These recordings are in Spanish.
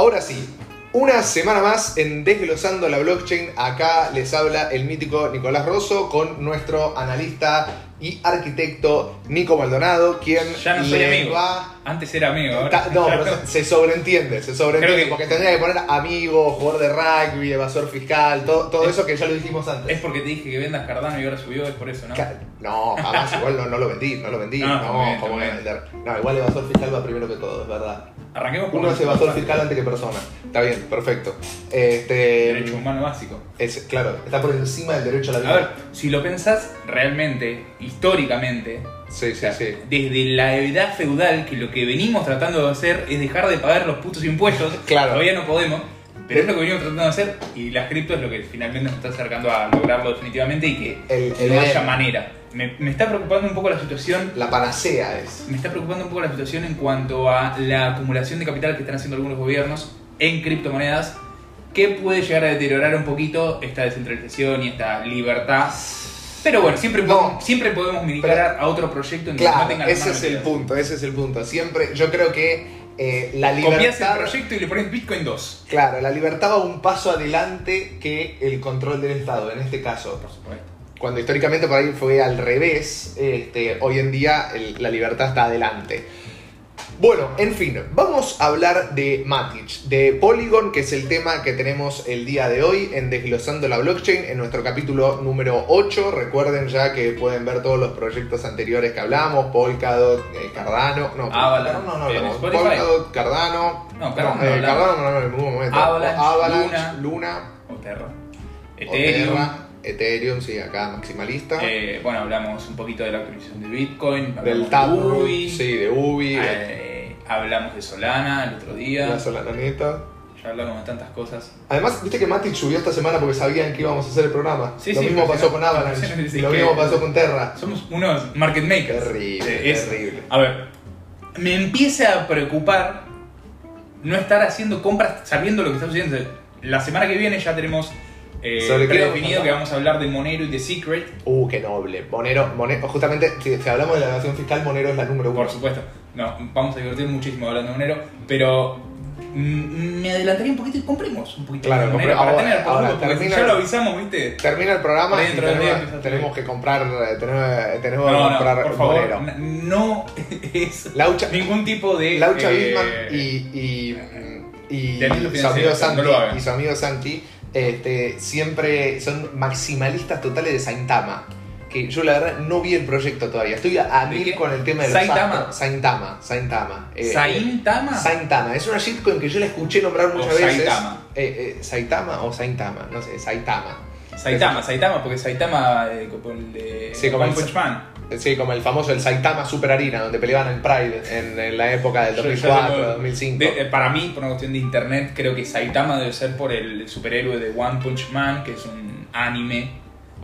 Ahora sí, una semana más en Desglosando la Blockchain. Acá les habla el mítico Nicolás Rosso con nuestro analista y arquitecto Nico Maldonado, quien Ya no soy amigo. va. Antes era amigo, ahora No, pero se, se sobreentiende, se sobreentiende, Creo que- porque tendría que poner amigo, jugador de rugby, evasor fiscal, todo, todo Es- eso que ya lo dijimos antes. Es porque te dije que vendas Cardano y ahora subió, es por eso, ¿no? No, jamás, igual no, no lo vendí, no lo vendí. No, No, está bien, ¿cómo está voy a bien. vender? No, igual evasor fiscal va primero que todo, es verdad. Arranquemos con Uno es evasor fiscal antes que persona. Está bien, perfecto. Este, Derecho humano básico. es, claro, está por encima del derecho a la vida. A ver, si lo pensás realmente, históricamente, Sí, sí, sí. desde la edad feudal, que lo que venimos tratando de hacer es dejar de pagar los putos impuestos, Claro. todavía no podemos, pero es lo que venimos tratando de hacer y las cripto es lo que finalmente nos está acercando a lograrlo definitivamente y que El- el no haya Edén. manera. Me, me está preocupando un poco la situación La panacea es. Me está preocupando un poco la situación en cuanto a la acumulación de capital que están haciendo algunos gobiernos en criptomonedas, que puede llegar a deteriorar un poquito esta descentralización y esta libertad. Pero bueno, siempre, No. podemos, siempre podemos migrar a otro proyecto en no Claro, tengan las ese manos es el punto, ese es el punto. Siempre, yo creo que eh, la Copias el libertad. proyecto y le pones Bitcoin 2. Claro, la libertad va un paso adelante que el control del Estado, en este caso. Por supuesto. Cuando históricamente por ahí fue al revés, este, hoy en día el- la libertad está adelante. Bueno, en fin, vamos a hablar de Matic, de Polygon, que es el tema que tenemos el día de hoy en Desglosando la Blockchain, en nuestro capítulo número 8. Recuerden ya que pueden ver todos los proyectos anteriores que hablamos, Polkadot, eh, Cardano, no, Avalanche, Cardano no en hablamos, Spotify. Cardano, Cardano, No, Cardano no eh. Cardano no hablamos en ningún momento, Avalanche, Avalanche, Luna. Luna, O Terra. Ethereum. Oterra, Ethereum, sí, acá maximalista. Eh, bueno, hablamos un poquito de la actualización de Bitcoin. del de Taproot, Ubi, sí, de Ubi, de eh, hablamos de Solana el otro día. la Solananeta. Ya hablamos de tantas cosas. Además, viste que Matic subió esta semana porque sabían que íbamos a hacer el programa. Sí, lo sí, mismo pasó con. Avalanche. Lo mismo pasó con Terra. Somos unos market makers. Terrible, es- terrible. A ver, me empieza a preocupar no estar haciendo compras sabiendo lo que está sucediendo. La semana que viene ya tenemos eh, ¿Sobre predefinido que vamos a hablar de Monero y de Secret. Uh, qué noble. Monero, Monero justamente, si, si hablamos de la evasión fiscal, Monero es la número uno. Por supuesto. No, vamos a divertir muchísimo hablando de Monero, pero mm, me adelantaría un poquito y compremos un poquito Claro, de Monero para ahora- tener por ahora si termina- ya lo avisamos, ¿viste? Termina el programa y del día tenemos, tenemos que comprar, eh, tenemos, tenemos No, que no, comprar por favor, Monero. no es Laucha, ningún tipo de... Laucha eh, y, y, y, su amigo Santi, no y su amigo Santi este, siempre son maximalistas totales de Saintama. Que yo la verdad no vi el proyecto todavía. Estoy a, a ¿De mil qué? con el tema de los ¿Saitama? astros. Saintama. Saintama. Eh, ¿Saintama? Saintama. Es una shitcoin que yo la escuché nombrar muchas O veces. Saitama. Eh, eh, Saitama o Saintama. No sé, Saitama. Saitama, Saitama, porque Saitama, eh, como el de One Punch Man. Sí, como el famoso el Saitama Super Arena, donde peleaban en Pride en, en la época del Yo- yo 2004, tengo- 2005. de- eh, para mí, por una cuestión de internet, creo que Saitama debe ser por el superhéroe de One Punch Man, que es un anime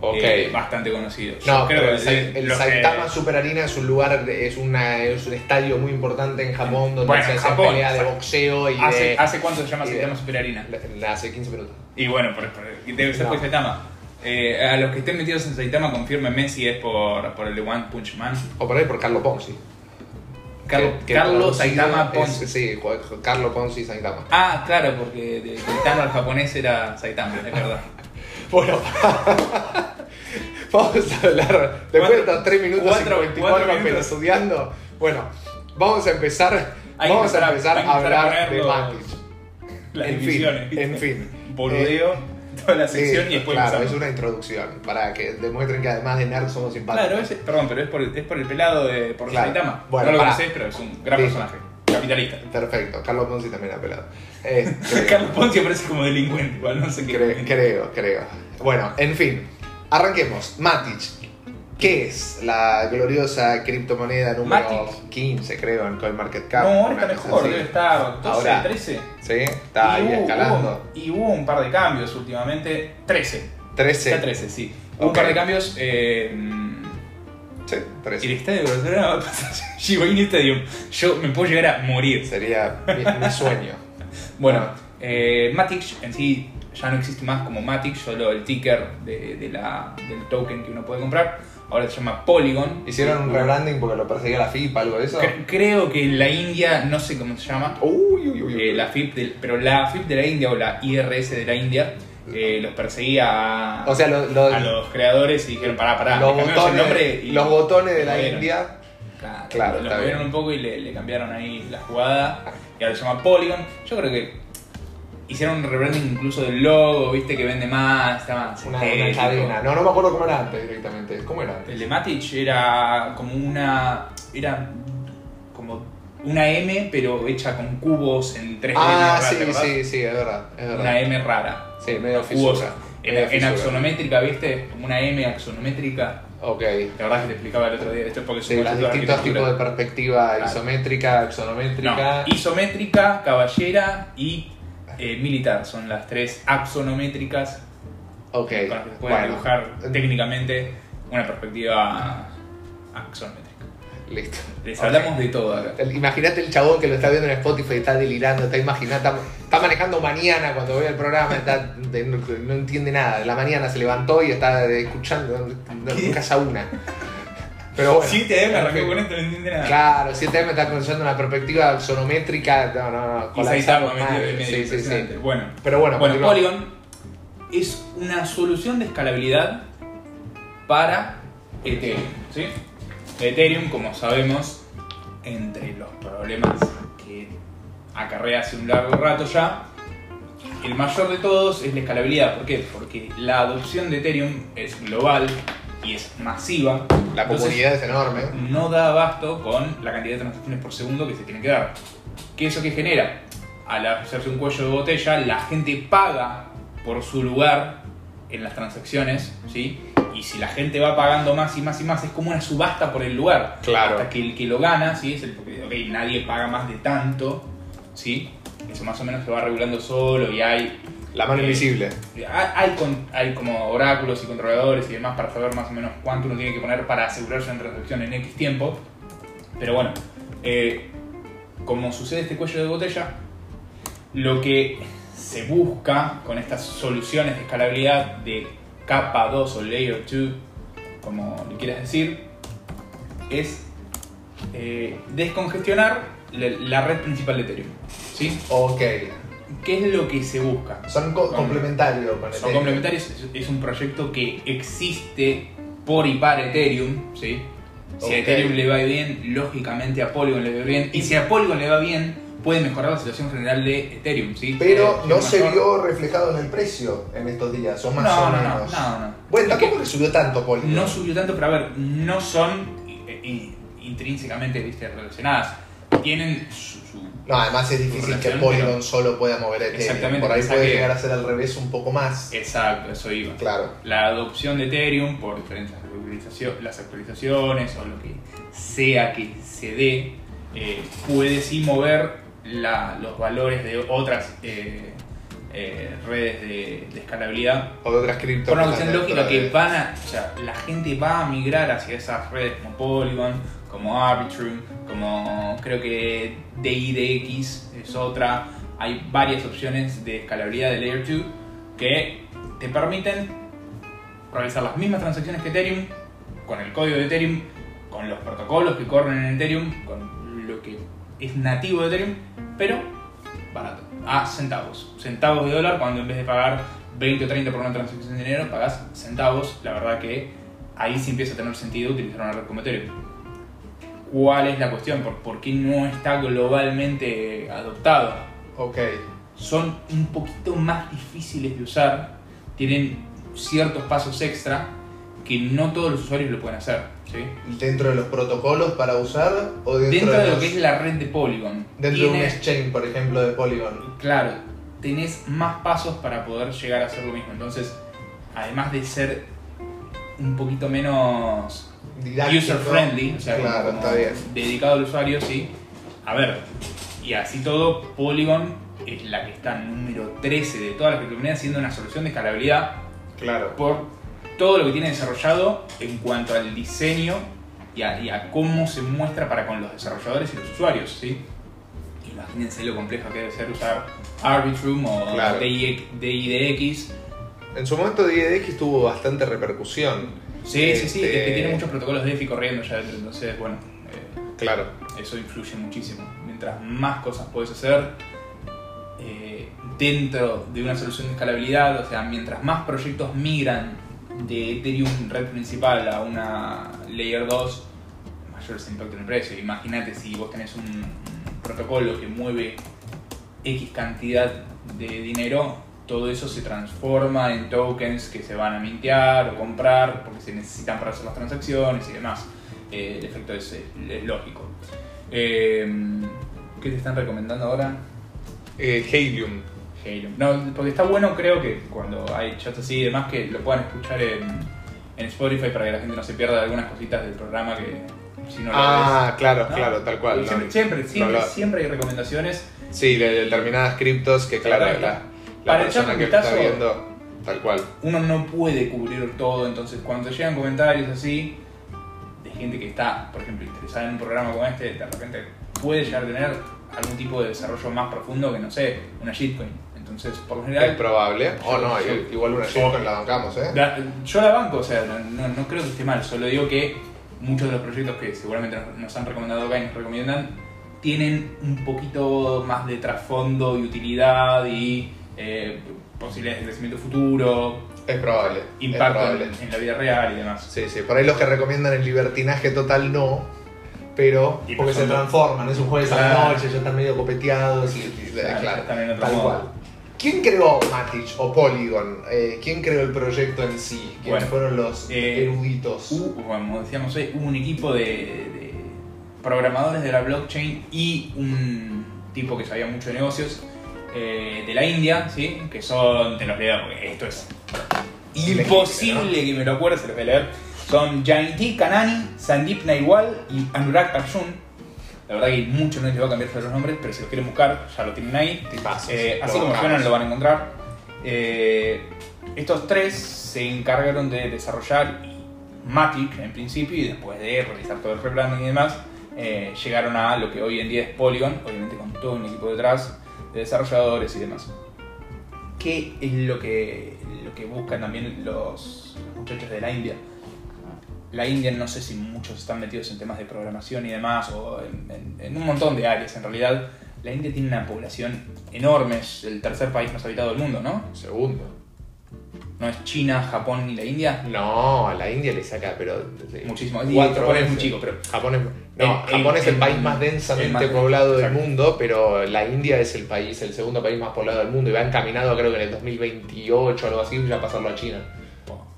Ok. eh, bastante conocido. Yo No, creo pero el, que el los- Saitama eh, Super Arena es un lugar, es, una, es un estadio muy importante en Japón donde Bueno, se hace Japón, pelea de boxeo y hace, de... ¿Hace cuánto se llama Saitama Super Arena? Hace 15 minutos. Y bueno, por, por- debe ser No. por Saitama. Eh, a los que estén metidos en Saitama, confírmenme si es por, por el de One Punch Man. O por ahí por Carlo Ponzi. Carlos, Que- Saitama es- Ponce. Sí, Carlo Ponzi Saitama. Ah, claro, porque de Saitama al japonés era Saitama, es verdad. Bueno, vamos a hablar. Después de estos 3 minutos cuatro- y 24 cuatro minutos. estudiando. Bueno, vamos a empezar. Hay vamos a empezar a- empezar hablar de Matic. Las En fin, en fin. Boludeo toda la Sí, sección y después claro, empezamos. es una introducción para que demuestren que además de nerd somos simpáticos. Claro, perdón, pero es por, es por el pelado de por Claro. Saitama. Bueno, no lo conocés, pero es un gran Sí. personaje. Capitalista. Perfecto, Carlos Ponzi también ha pelado. Eh, creo, Carlos Ponzi parece como delincuente, igual no sé qué. cre- creo, creo. Bueno, en fin, arranquemos. Matic. ¿Qué es la gloriosa criptomoneda número Matic. 15, creo, en CoinMarketCap? No, ahora está mejor, debe estar 12, Ahora. 13. Sí, está ahí y hubo, escalando. hubo- y hubo un par de cambios últimamente. 13. 13. Está 13, sí. Hubo Ok. un par de cambios. Eh, Sí, el 13. estadio de Barcelona va a pasar Shiba Inu Stadium. Yo me puedo llegar a morir. Sería mi, mi sueño. Bueno, eh, Matic en sí ya no existe más como Matic, solo el ticker de, de la, del token que uno puede comprar. Ahora se llama Polygon. ¿Hicieron un rebranding porque lo perseguía la FIP, algo de eso? Cre- Creo que la India, no sé cómo se llama. Uy, Uy, uy. Eh, la FIP del- pero la FIP de la India o la IRS de la India eh, los perseguía a, O sea, lo- lo- a los creadores y dijeron, pará, pará, los, el nombre botones, y los botones de la. India. Claro, Claro, lo está movieron un poco y le, le cambiaron ahí la jugada y ahora se llama Polygon. Yo creo que hicieron un rebranding incluso del logo, viste que vende más, más Una, cadena. No, no me acuerdo cómo era antes directamente. ¿Cómo era antes? El de Matic era como una. Era como una M, pero hecha con cubos en 3D. Ah, ¿te sí, sí, sí, es verdad. Es verdad. Una M rara. Sí, medio fisura. En, medio en fisura. axonométrica, ¿viste? Como una M axonométrica. Ok. La verdad que te explicaba el otro día. Esto es porque Sí, los distintos tipos de perspectiva isométrica, axonométrica. No, isométrica, caballera y eh, militar. Son las tres axonométricas Ok. con las que se puede Bueno, dibujar técnicamente una perspectiva axonométrica. listo. Les hablamos de todo acá. Imagínate el chabón que lo está viendo en Spotify está delirando, está imaginando, está, está manejando mañana cuando ve el programa, está, no, no entiende nada. De la mañana se levantó y está escuchando, no casa una. Pero bueno. Sí, te en arrancó fin. con esto, no entiende nada. Claro, 7M está pensando una perspectiva axonométrica, no, no, no, Y Saitama en medio, Sí, sí, sí. Bueno, Pero bueno, bueno. Polygon es una solución de escalabilidad para Ethereum. ¿sí? Ethereum, como sabemos, entre los problemas que acarrea hace un largo rato ya, el mayor de todos es la escalabilidad. ¿Por qué? Porque la adopción de Ethereum es global y es masiva. La comunidad es enorme. no da abasto con la cantidad de transacciones por segundo que se tiene que dar. ¿Qué eso que genera? Al hacerse un cuello de botella, la gente paga por su lugar en las transacciones, ¿sí? Y si la gente va pagando más y más y más, es como una subasta por el lugar. Claro. Hasta que el que lo gana, ¿sí? Es el porque, ok, nadie paga más de tanto, ¿sí? Eso más o menos se va regulando solo y hay La mano invisible. hay, hay con- hay como oráculos y controladores y demás para saber más o menos cuánto uno tiene que poner para asegurarse una transacción en X tiempo. Pero bueno, eh, como sucede este cuello de botella, lo que se busca con estas soluciones de escalabilidad de capa 2 o layer 2, como le quieras decir, es eh, descongestionar la, la red principal de Ethereum. ¿sí? Ok. ¿Qué es lo que se busca? Son co- complementarios con Son Ethereum. complementarios, es, un proyecto que existe por y para Ethereum, ¿sí? Si Ok. a Ethereum le va bien, lógicamente a Polygon le va bien. Y si a Polygon le va bien, puede mejorar la situación general de Ethereum, ¿sí? Pero Puede no se vio reflejado en el precio en estos días, o más no, o no, menos. no, no, no. Bueno, tampoco le subió tanto, Polygon. No subió tanto, pero a ver, no son eh, eh, intrínsecamente ¿viste? relacionadas. Tienen su, su- No, además es difícil que Polygon pero- solo pueda mover Ethereum. Exactamente, Por ahí puede que- llegar a ser al revés un poco más. Exacto, eso iba. Claro. la adopción de Ethereum por diferentes actualizaciones, las actualizaciones o lo que sea que se dé, eh, puede sí mover la- los valores de otras eh, eh, redes de, de escalabilidad. O de otras criptos. Por una que cuestión lógica que de- van a, o sea, la gente va a migrar hacia esas redes como Polygon, como Arbitrum, como creo que DIDX es otra. Hay varias opciones de escalabilidad de Layer 2 que te permiten realizar las mismas transacciones que Ethereum, con el código de Ethereum, con los protocolos que corren en Ethereum, con lo que es nativo de Ethereum, pero barato, a centavos. Centavos de dólar cuando en vez de pagar 20 o 30 por una transacción de dinero, pagas centavos. La verdad que ahí sí empieza a tener sentido utilizar una red como Ethereum. ¿Cuál es la cuestión? ¿Por, por qué no está globalmente adoptado? Ok. son un poquito más difíciles de usar, tienen ciertos pasos extra que no todos los usuarios lo pueden hacer. ¿sí? ¿Dentro de los protocolos para usar o dentro, Dentro de lo los- que es la red de Polygon, Dentro de un exchange, por ejemplo, de Polygon. claro, tenés más pasos para poder llegar a hacer lo mismo. Entonces, además de ser un poquito menos Didáctico. user friendly, o sea, como- Claro, como está bien. dedicado al usuario, sí. A ver, y así todo, Polygon es la que está número 13 de todas las criptomonedas, siendo una solución de escalabilidad Claro. por todo lo que tiene desarrollado en cuanto al diseño y a, y a cómo se muestra para con los desarrolladores y los usuarios, ¿sí? Imagínense lo complejo que debe ser usar Arbitrum o Claro. DI DIDX. En su momento DDX tuvo bastante repercusión. Sí, sí, sí, Este, es que tiene muchos protocolos DeFi corriendo ya dentro, entonces, bueno, eh, Claro. eso influye muchísimo. Mientras más cosas puedes hacer, eh, dentro de una solución de escalabilidad, o sea, mientras más proyectos migran de Ethereum red principal a una Layer 2, mayor es el impacto en el precio. Imagínate si vos tenés un protocolo que mueve X cantidad de dinero, todo eso se transforma en tokens que se van a mintear o comprar porque se necesitan para hacer las transacciones y demás. Eh, el efecto es, es lógico. Eh, ¿Qué te están recomendando ahora? Eh, Helium. Halo. No, porque está bueno, creo que cuando hay chats así y demás, que lo puedan escuchar en, en Spotify para que la gente no se pierda de algunas cositas del programa que si no lo Ah, claro, ves, ¿no? claro, tal cual. Siempre, siempre, siempre, lo- siempre hay recomendaciones. Sí, de determinadas criptos que, claro, Claro, la, la Para echar un que está viendo, tal cual. Uno no puede cubrir todo, entonces cuando llegan comentarios así de gente que está, por ejemplo, interesada en un programa como este, de repente puede llegar a tener algún tipo de desarrollo más profundo que, no sé, una shitcoin. Entonces, por lo Es general, probable. O no, yo- igual una shitcoin la bancamos, ¿eh? La- yo la banco, o sea, no, no- no creo que esté mal, solo digo que muchos de los proyectos que seguramente nos, nos han recomendado acá y nos recomiendan tienen un poquito más de trasfondo y utilidad y eh, posibilidades de crecimiento futuro, Es probable. es impacto probable. en, en la vida real y demás. Sí, sí. Por ahí los que recomiendan el libertinaje total no. Pero Y porque no se transforman, es un jueves a la noche, ya están medio copeteados y, y- Claro, claro, tal modo. cual. ¿Quién creó Matic o Polygon? Eh, ¿Quién creó el proyecto en sí? ¿Quiénes Bueno, fueron los eh, eruditos? Hubo, como decíamos hoy, hubo un equipo de, de programadores de la blockchain y un tipo que sabía mucho de negocios eh, de la India, ¿sí? que son, te los leo porque esto es imposible que me lo acuerde, se los voy a leer. Son Jayanti Kanani, Sandeep Naiwal y Anurag Arjun. La verdad que mucho no les va a cambiar los nombres, pero si los quieren buscar, ya lo tienen ahí. Tipazos. Eh, así como suenan, lo van a encontrar. Eh, estos tres se encargaron de desarrollar Matic en principio y después de realizar todo el rebranding y demás, eh, llegaron a lo que hoy en día es Polygon, obviamente con todo un equipo detrás de desarrolladores y demás. ¿Qué es lo que, lo que buscan también los muchachos de la India? La India no sé si muchos están metidos en temas de programación y demás, o en, en- en un montón de áreas en realidad. La India tiene una población enorme, es el tercer país más habitado del mundo, ¿no? Segundo. No es China, Japón ni la India. No, a la India le saca, pero. Muchísimo. Y Japón es muy chico, pero Japón es, no, El- Japón es el el- país más el densamente más- poblado del mundo, pero la India es el país, el segundo país más poblado del mundo y va encaminado creo que en el 2028 o algo así, ya pasarlo a China.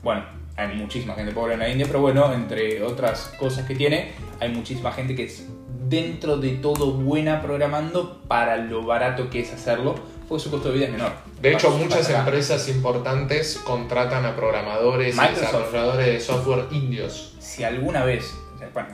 Bueno, hay muchísima gente pobre en la India, pero bueno, entre otras cosas que tiene, hay muchísima gente que es dentro de todo buena programando para lo barato que es hacerlo, porque su costo de vida es menor. De hecho, muchas empresas importantes contratan a programadores y desarrolladores de software indios. Si alguna vez, bueno,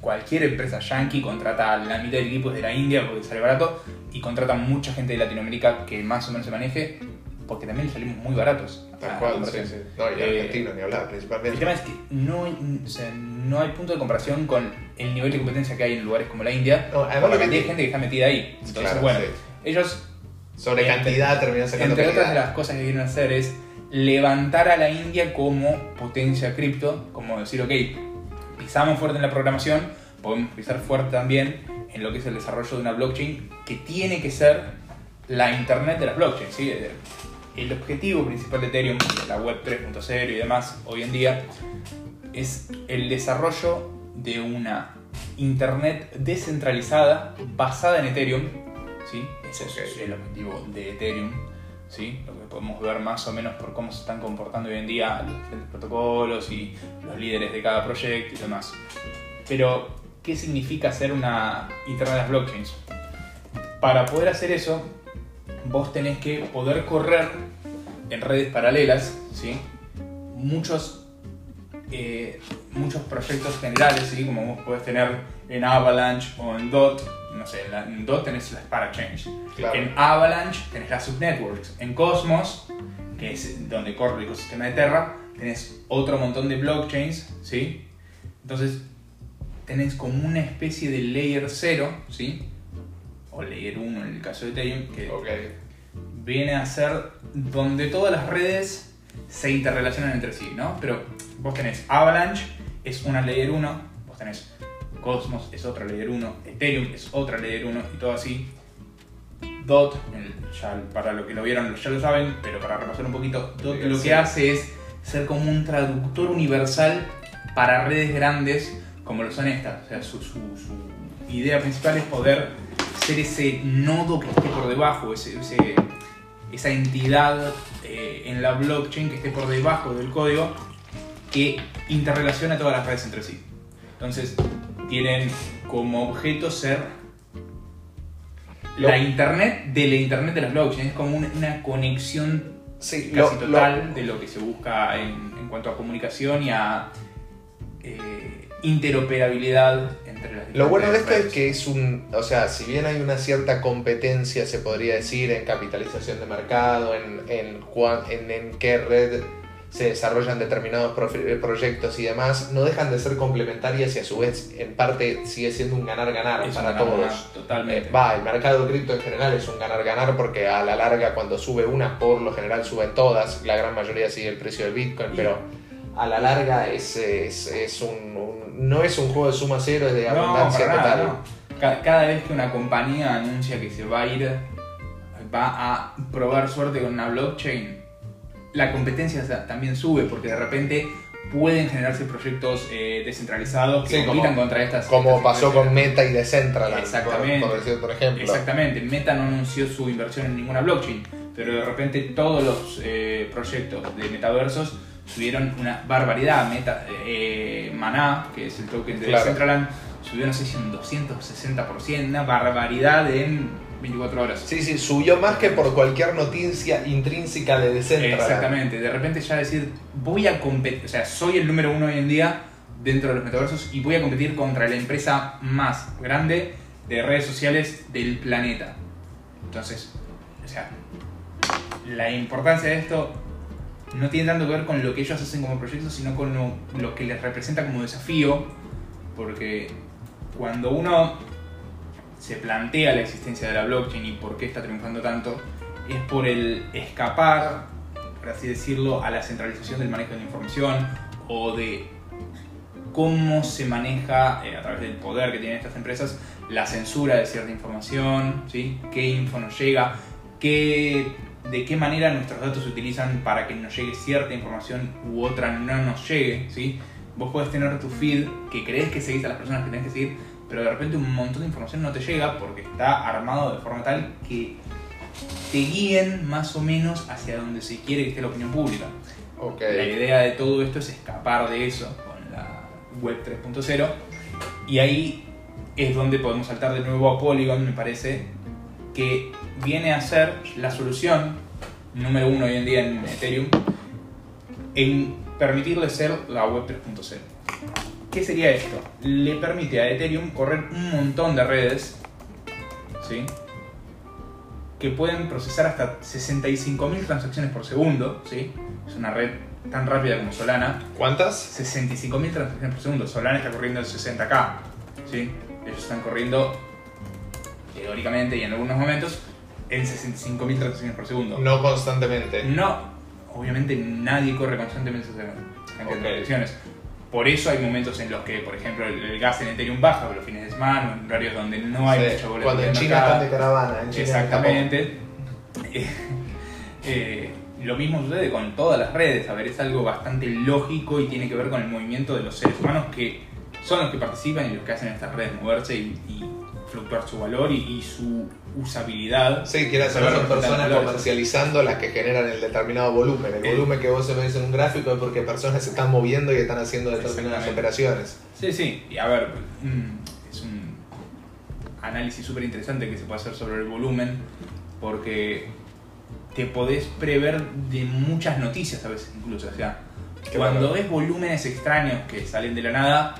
cualquier empresa yankee contrata a la mitad del equipo de la India porque sale barato y contrata mucha gente de Latinoamérica que más o menos se maneje porque también salimos muy baratos. Tal cual, sí, sí. No, y Eh, argentinos ni hablar, El principalmente. tema es que no hay, o sea, no hay punto de comparación con el nivel de competencia que hay en lugares como la India, No, además la cantidad de gente que está metida ahí. Entonces, Claro, bueno, sí. ellos, Sobre entre- cantidad terminan sacando entre otras de las cosas que quieren hacer es levantar a la India como potencia cripto, como decir, ok, pisamos fuerte en la programación, podemos pisar fuerte también en lo que es el desarrollo de una blockchain que tiene que ser la internet de las blockchains. ¿sí? El objetivo principal de Ethereum, la web 3.0 y demás hoy en día, es el desarrollo de una internet descentralizada basada en Ethereum. ¿sí? Ese es el objetivo de Ethereum. ¿sí? Lo que podemos ver más o menos por cómo se están comportando hoy en día los diferentes protocolos y los líderes de cada proyecto y demás. Pero, ¿qué significa hacer una internet de las blockchains? Para poder hacer eso, vos tenés que poder correr en redes paralelas, ¿sí? Muchos, eh, muchos proyectos generales, ¿sí? Como vos podés tener en Avalanche o en DOT, no sé, en, la- en DOT tenés las parachains. Claro. En Avalanche tenés las subnetworks. En Cosmos, que es donde corre el ecosistema de Terra, tenés otro montón de blockchains, ¿sí? Entonces, tenés como una especie de layer 0, ¿sí? O layer 1 en el caso de Ethereum, que Ok. viene a ser donde todas las redes se interrelacionan entre sí, ¿no? Pero vos tenés Avalanche, es una layer 1, vos tenés Cosmos, es otra layer 1, Ethereum es otra layer 1 y todo así. DOT, ya para lo que lo vieron ya lo saben, pero para repasar un poquito, DOT Sí, lo sí. que hace es ser como un traductor universal para redes grandes como lo son estas. O sea, su, su- su idea principal es poder ser ese nodo que esté por debajo, ese, ese- esa entidad eh, en la blockchain que esté por debajo del código que interrelaciona todas las redes entre sí. Entonces, tienen como objeto ser Lo- la internet de la internet de las blockchains. Es como una, conexión Sí, casi lo- total de lo que se busca en, en cuanto a comunicación y a eh, interoperabilidad entre las Lo bueno de esto diferentes es que es un, o sea, si bien hay una cierta competencia, se podría decir, en capitalización de mercado, en, en, en, en qué red se desarrollan determinados profe- proyectos y demás, no dejan de ser complementarias y a su vez, en parte, sigue siendo un ganar-ganar para todos. Totalmente. Eh, Va, el mercado cripto en general es un ganar-ganar porque a la larga cuando sube una, por lo general suben todas, la gran mayoría sigue el precio del Bitcoin, Y- pero a la larga es, es, es un, un- no es un juego de suma cero, es de No, abundancia nada, total. no. Ca- Cada vez que una compañía anuncia que se va a ir, va a probar suerte con una blockchain, la competencia también sube porque de repente pueden generarse proyectos eh, descentralizados que Sí, compitan como- contra estas. Como estas pasó con. Meta y Decentraland, por- Exactamente. Por, decir por ejemplo. Exactamente, Meta no anunció su inversión en ninguna blockchain, pero de repente todos los eh, proyectos de metaversos subieron una barbaridad. Meta, eh, Maná, que es el token de Claro. Decentraland, subió no sé si un 260%, una barbaridad en 24 horas. Sí, sí, subió más que por cualquier noticia intrínseca de Decentraland. Exactamente, de repente ya decir, voy a competir, o sea, soy el número uno hoy en día dentro de los metaversos y voy a competir contra la empresa más grande de redes sociales del planeta. Entonces, o sea, la importancia de esto no tiene tanto que ver con lo que ellos hacen como proyecto, sino con lo, lo que les representa como desafío, porque cuando uno se plantea la existencia de la blockchain y por qué está triunfando tanto, es por el escapar, por así decirlo, a la centralización del manejo de la información o de cómo se maneja eh, a través del poder que tienen estas empresas la censura de cierta información, ¿sí? qué info nos llega, qué, de qué manera nuestros datos se utilizan para que nos llegue cierta información u otra no nos llegue. ¿sí? Vos podés tener tu feed que crees que seguís a las personas que tenés que seguir, pero de repente un montón de información no te llega porque está armado de forma tal que te guíen más o menos hacia donde se quiere que esté la opinión pública. Ok. La idea de todo esto es escapar de eso con la web 3.0 y ahí es donde podemos saltar de nuevo a Polygon, me parece, que viene a ser la solución número uno hoy en día en Ethereum en permitirle ser la web 3.0. ¿Qué sería esto? Le permite a Ethereum correr un montón de redes, ¿sí? Que pueden procesar hasta 65.000 transacciones por segundo, ¿sí? Es una red tan rápida como Solana. ¿Cuántas? 65.000 transacciones por segundo. Solana está corriendo en 60k, ¿sí? Ellos están corriendo, teóricamente y en algunos momentos, en 65.000 transacciones por segundo. No constantemente. No, obviamente nadie corre constantemente esa cantidad Ok. de transacciones. Por eso hay momentos en los que, por ejemplo, el, el gas en Ethereum baja, los fines de semana, en horarios donde no hay Sí, mucha volatilidad Cuando en China están de caravana. en China Exactamente. Eh, eh, lo mismo sucede con todas las redes. A ver, es algo bastante lógico y tiene que ver con el movimiento de los seres humanos que son los que participan y los que hacen estas redes moverse y, y fluctuar su valor y, y su usabilidad. Sí, Valor son representa personas comercializando las que generan el determinado volumen. El volumen que vos se ves en un gráfico es porque personas se están moviendo y están haciendo determinadas operaciones. Sí, sí, y a ver, mm, es un análisis súper interesante que se puede hacer sobre el volumen, porque te podés prever de muchas noticias a veces incluso, o sea, Qué cuando ves volúmenes extraños que salen de la nada,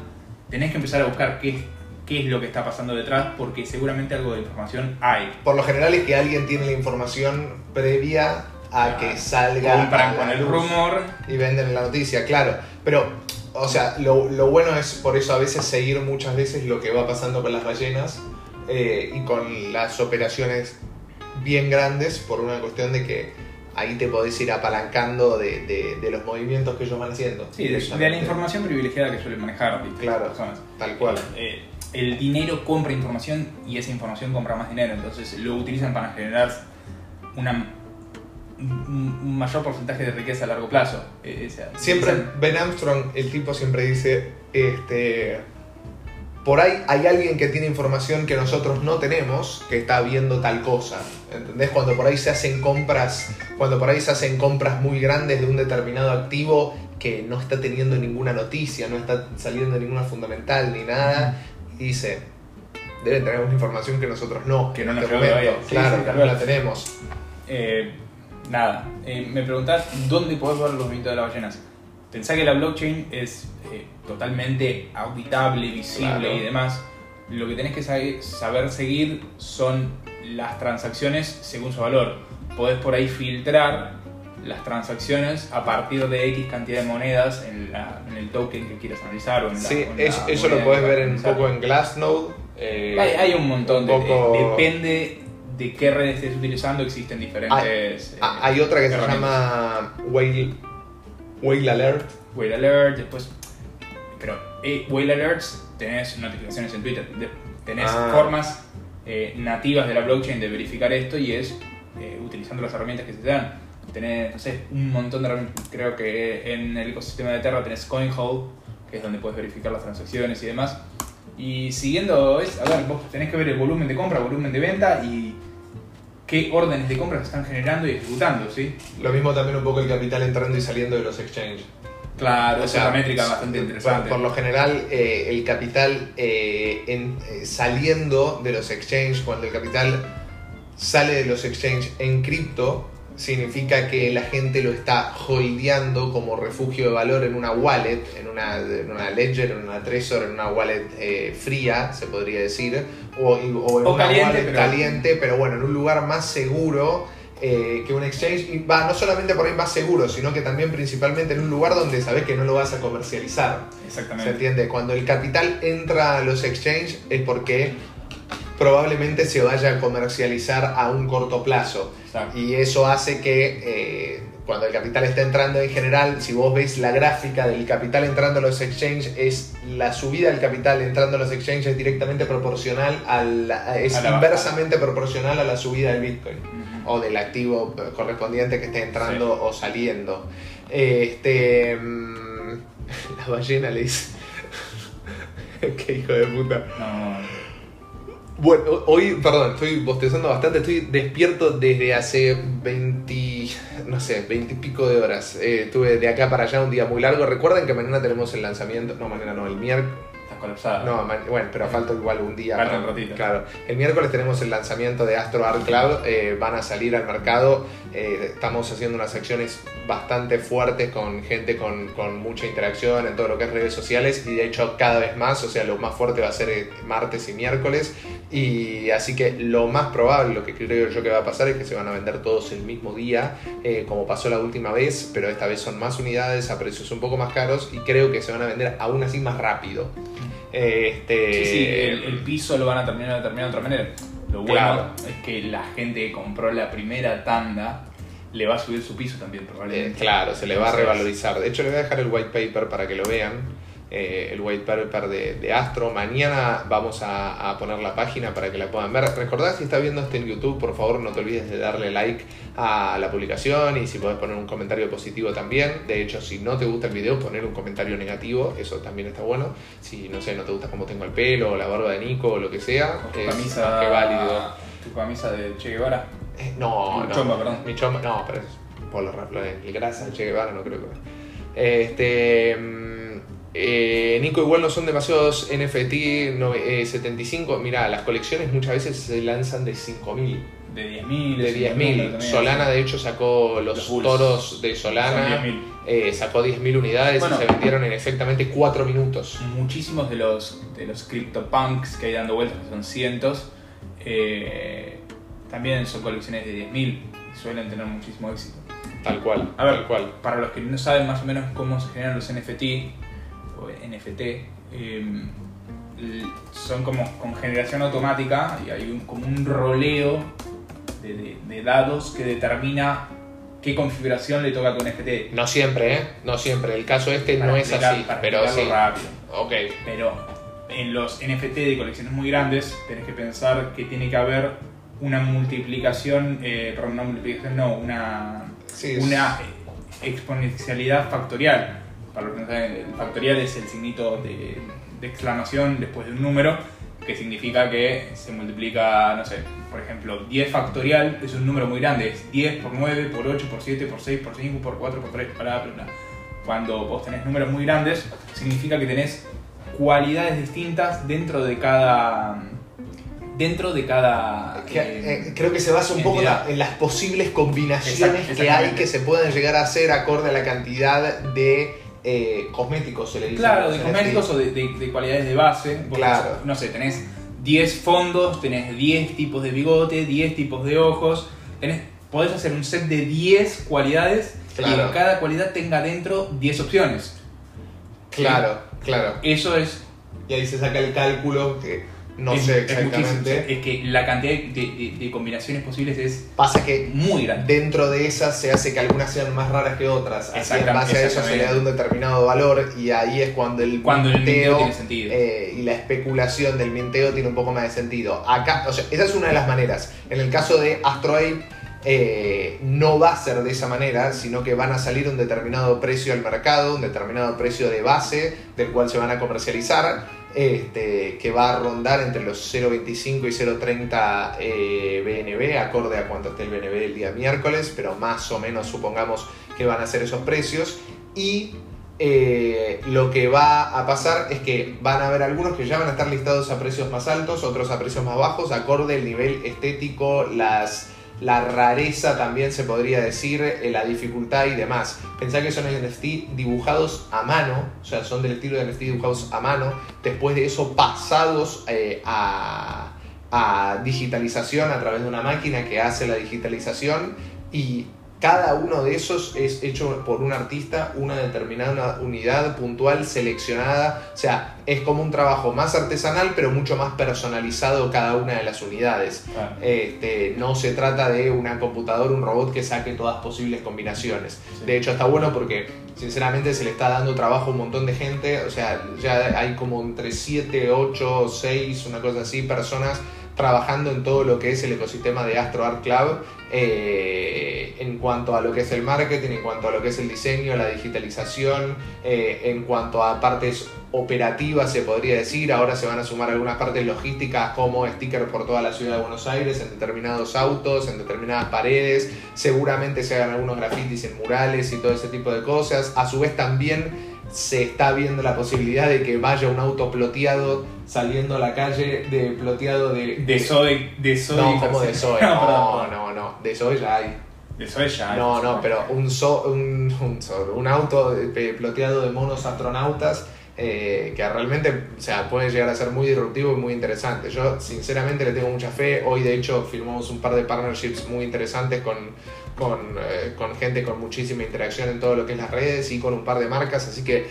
tenés que empezar a buscar qué, qué es lo que está pasando detrás, porque seguramente algo de información hay. Por lo general es que alguien tiene la información previa a que salga Compran con el rumor, y venden la noticia, claro. Pero, o sea, lo, lo bueno es por eso a veces seguir muchas veces lo que va pasando con las ballenas eh, y con las operaciones bien grandes por una cuestión de que ahí te podés ir apalancando de, de- de los movimientos que ellos van haciendo. sí, de, de la información privilegiada que suelen manejar distintas Claro. Tal cual. Eh, el dinero compra información y esa información compra más dinero. Entonces lo utilizan para generar una, un mayor porcentaje de riqueza a largo plazo. Eh, siempre Ben Armstrong, el tipo siempre dice, este, por ahí hay alguien que tiene información que nosotros no tenemos, que está viendo tal cosa. ¿Entendés? Cuando por ahí se hacen compras, cuando por ahí se hacen compras muy grandes de un determinado activo que no está teniendo ninguna noticia, no está saliendo ninguna fundamental ni nada, y dice, deben tener una información que nosotros no. Que no nos este Claro, que no la tenemos. Eh, nada, eh, me preguntás dónde podés ver los movimientos de las ballenas. Pensá que la blockchain es eh, totalmente auditable, visible y demás. Lo que tenés que saber seguir son las transacciones según su valor. Podés por ahí filtrar las transacciones a partir de X cantidad de monedas en, el token que quieras analizar. O en sí, eso lo puedes ver un poco en Glassnode. Eh, hay, un montón de, Depende de qué red estés utilizando, existen diferentes. Hay, eh, otra que se llama Whale, Whale Alert. Whale Alert, después. Pero eh, Whale Alerts tenés notificaciones en Twitter, tenés ah. formas nativas de la blockchain de verificar esto y es utilizando las herramientas que se te dan tenés, no sé, un montón de Creo que en el ecosistema de Terra tenés CoinHole, que es donde puedes verificar las transacciones y demás. Y siguiendo, es, a ver, vos tenés que ver el volumen de compra, volumen de venta y qué órdenes de compra se están generando y ejecutando, ¿sí? Lo mismo también un poco el capital entrando y saliendo de los exchanges. Claro, o sea, es una métrica bastante interesante. Por, lo general, eh, el capital eh, en, eh, saliendo de los exchanges, cuando el capital sale de los exchanges en cripto, significa que la gente lo está holdeando como refugio de valor en una wallet, en una, en una ledger, en una Trezor, en una wallet eh, fría, se podría decir, o, en una caliente, wallet pero... caliente, pero bueno, en un lugar más seguro. Eh, que un exchange, y va no solamente por ahí más seguro, sino que también principalmente en un lugar donde sabes que no lo vas a comercializar. Exactamente. ¿Se entiende? Cuando el capital entra a los exchanges es porque probablemente se vaya a comercializar a un corto plazo. Y eso hace que eh, cuando el capital está entrando en general, si vos veis la gráfica del capital entrando a los exchanges, es la subida del capital entrando a los exchanges directamente proporcional al, es inversamente proporcional a la subida del Bitcoin o del activo correspondiente que esté entrando o saliendo. Este, mm, la ballena le dice, qué hijo de puta. No. Bueno, hoy, perdón, estoy bostezando bastante, estoy despierto desde hace 20, no sé, 20 y pico de horas. Eh, estuve de acá para allá un día muy largo. Recuerden que mañana tenemos el lanzamiento, no, mañana no, el miércoles colapsada. No, bueno, pero falta igual un día. Falta un ratito. Claro. El miércoles tenemos el lanzamiento de Astro Art Cloud. Eh, van a salir al mercado. Eh, estamos haciendo unas acciones bastante fuertes con gente con, con, mucha interacción en todo lo que es redes sociales. Y de hecho, cada vez más. O sea, lo más fuerte va a ser eh, martes y miércoles. Y así que lo más probable, lo que creo yo que va a pasar es que se van a vender todos el mismo día, como pasó la última vez. Pero esta vez son más unidades a precios un poco más caros. Y creo que se van a vender aún así más rápido. Este... Sí, sí, el, piso lo van a terminar de terminar de otra manera. Lo bueno es que la gente que compró la primera tanda le va a subir su piso también, probablemente. Eh, claro, se le va a revalorizar. De hecho, le voy a dejar el white paper para que lo vean. Eh, el white paper de, de, Astro. Mañana vamos a, a, poner la página para que la puedan ver. Recordad si está viendo esto en YouTube, por favor no te olvides de darle like a la publicación y si podés poner un comentario positivo también. De hecho, si no te gusta el video, poner un comentario negativo, eso también está bueno. Si no sé, no te gusta cómo tengo el pelo o la barba de Nico o lo que sea, tu camisa, válido. ¿Tu camisa de Che Guevara? Eh, no, no. Chomba, perdón. Mi chomba, no, pero es por lo, el grasa de Che Guevara no creo que. Este. Eh, Nico, igual no son demasiados NFT 75. Mira, las colecciones muchas veces se lanzan de 5000. De 10.000. De 10.000. Solana, de hecho, sacó los, toros de Solana. Eh, sacó 10.000 unidades y se vendieron en exactamente 4 minutos. Muchísimos de los, de los CryptoPunks que hay dando vueltas, que son cientos, eh, también son colecciones de 10.000 y suelen tener muchísimo éxito. Tal cual. A ver, tal cual. para los que no saben más o menos cómo se generan los NFT, NFT, em, son como con generación automática y hay un, como un roleo de, dados que determina qué configuración le toca a tu NFT. No siempre, ¿eh? No siempre. El caso este no es así. pero sí. rápido. Ok. Pero en los NFT de colecciones muy grandes, tenés que pensar que tiene que haber una multiplicación, eh, perdón, no multiplicación, no, una, Sí, una eh, exponencialidad factorial. Para los que no saben, el factorial es el signito de, de exclamación después de un número, que significa que se multiplica, no sé, por ejemplo, 10 factorial es un número muy grande, es 10 por 9, por 8, por 7, por 6, por 5, por 4, por 3, bla, bla, bla. Cuando vos tenés números muy grandes, significa que tenés cualidades distintas dentro de cada dentro de cada eh, eh, creo que se basa un poco entidad. en las posibles combinaciones Exact- que hay que se pueden llegar a hacer acorde a la cantidad de eh, cosméticos, se le dice. claro de cosméticos o de, de- de cualidades de base Claro. no sé tenés 10 fondos tenés 10 tipos de bigote 10 tipos de ojos tenés podés hacer un set de 10 cualidades y Claro. en cada cualidad tenga dentro 10 opciones Claro, claro. eso es Y ahí se saca el cálculo que no es- sé exactamente. es que la cantidad de, de- de combinaciones posibles es Pasa que muy grande dentro de esas se hace que algunas sean más raras que otras. Así en base a eso se le da un determinado valor y ahí es cuando el cuando el minteo tiene sentido eh, y la especulación del minteo tiene un poco más de sentido. Acá, o sea, esa es una de las maneras. En el caso de AstroApe, eh, no va a ser de esa manera, sino que van a salir un determinado precio al mercado, un determinado precio de base del cual se van a comercializar. Este, que va a rondar entre los 0.25 y 0.30 eh, BNB, acorde a cuánto esté el BNB el día miércoles, pero más o menos supongamos que van a ser esos precios. Y eh, lo que va a pasar es que van a haber algunos que ya van a estar listados a precios más altos, otros a precios más bajos, acorde el nivel estético, las, la rareza también se podría decir, eh, la dificultad y demás. Pensá que son NFT dibujados a mano, o sea, son del estilo de NFT dibujados a mano, después de eso pasados eh, a, a digitalización a través de una máquina que hace la digitalización y cada uno de esos es hecho por un artista, una determinada unidad puntual seleccionada. O sea, es como un trabajo más artesanal, pero mucho más personalizado cada una de las unidades. Este, no se trata de una computadora, un robot que saque todas posibles combinaciones. Sí. De hecho, está bueno porque sinceramente se le está dando trabajo a un montón de gente. O sea, ya hay como entre 7, 8, 6, una cosa así, personas trabajando en todo lo que es el ecosistema de Astro Art Club eh, en cuanto a lo que es el marketing, en cuanto a lo que es el diseño, la digitalización, eh, en cuanto a partes operativas se podría decir, ahora se van a sumar algunas partes logísticas como stickers por toda la ciudad de Buenos Aires, en determinados autos, en determinadas paredes, seguramente se hagan algunos grafitis en murales y todo ese tipo de cosas, a su vez también se está viendo la posibilidad de que vaya un auto ploteado saliendo a la calle de ploteado de, de Zoe de Zoe no, como de Zoe. no, No, no. De Zoe ya hay. de Zoe ya No, no, pero un, so- un, un, un auto eh, ploteado de monos astronautas eh, que realmente o sea, puede llegar a ser muy disruptivo y muy interesante. Yo sinceramente le tengo mucha fe. Hoy de hecho firmamos un par de partnerships muy interesantes con, con, eh, con gente con muchísima interacción en todo lo que es las redes y con un par de marcas, así que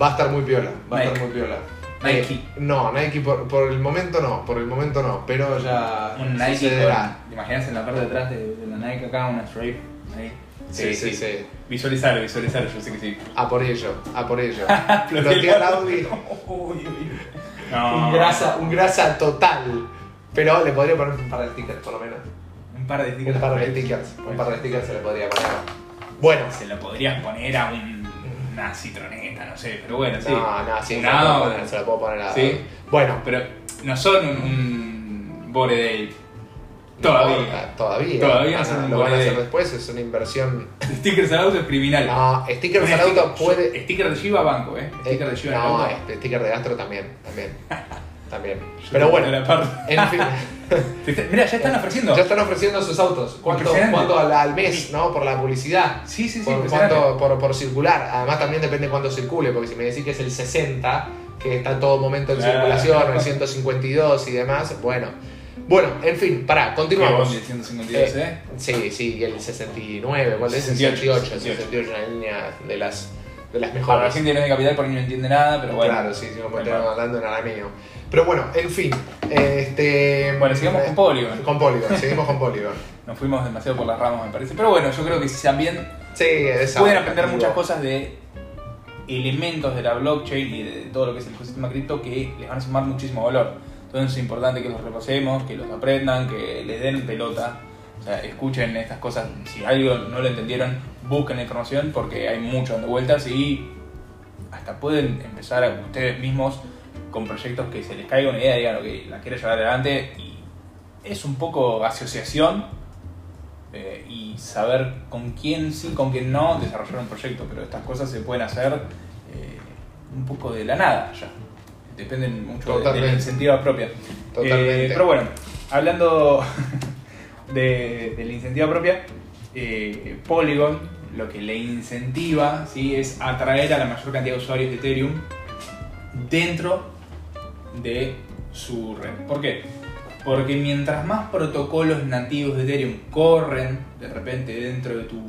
va a estar muy piola. Va a Nike. estar muy piola. Nike. Eh, no, Nike por, por el momento no, por el momento no, pero ya un Nike sucederá. con, ¿te imaginas en la parte de atrás de, de la Nike acá una stripe ahí Sí, sí, sí. Visualizarlo visualizarlo yo sé que sí A por ello, a por ello. Plotear Audi, Uy, uy. no un grasa, un grasa total. Pero le podría poner un par de stickers, por lo menos. un par de stickers Un par de stickers, un par de stickers se le podría poner. Bueno, se lo podrías poner a un- una citroneta no sé pero bueno sí no, no, sí, se puedo poner, se la puedo poner a Sí. Bueno, pero no son un, un Bore Day no todavía importa, todavía. Todavía Van son a- un lo van a hacer después, es una inversión. stickers al auto es criminal No, stickers al auto puede. sticker de Shiba banco eh sticker de Eh, el no, este sticker de Astro también, también. También. Yo Pero bueno, en fin. Mira, ya están ofreciendo. Ya están ofreciendo sus autos. ¿Cuánto, cuánto al, al mes, no? Por la publicidad. Sí, sí, sí. por, cuánto- por, por circular. Además también depende cuánto circule, porque si me decís que es el 60, que está en todo momento en Claro. circulación, o el 152 y demás, bueno. Bueno, en fin, pará, continuamos. bondi, 152, ¿eh? Sí, sí, y el 69, ¿cuál es? 68, 68, 68. 68, una línea de las, de las Para la mejores. gente que no es de capital por ahí no entiende nada, pero bueno. Claro, sí, sí, Bueno. estamos hablando en arameo. Pero bueno, en fin. Este, Bueno, sigamos con Polygon. Con Polygon, seguimos con Polygon. Nos fuimos demasiado por las ramas, me parece. Pero bueno, yo creo que si también Sí, esa pueden aprender muchas cosas de elementos de la blockchain y de todo lo que es el ecosistema cripto que les van a sumar muchísimo valor. Entonces es importante que los repasemos, que los aprendan, que les den pelota. O sea, escuchen estas cosas. Si algo no lo entendieron, busquen la información porque hay mucho dando vueltas y hasta pueden empezar a ustedes mismos con proyectos que se les caiga una idea, digan, ok, la quiero llevar adelante y es un poco asociación eh, y saber con quién sí, con quién no desarrollar un proyecto, pero estas cosas se pueden hacer eh, un poco de la nada ya. Dependen mucho de, de incentiva propia. Totalmente. Eh, pero bueno, hablando de, de la incentiva propia, eh, Polygon lo que le incentiva ¿sí? es atraer a la mayor cantidad de usuarios de Ethereum dentro de su red. ¿Por qué? Porque mientras más protocolos nativos de Ethereum corren de repente dentro de tu,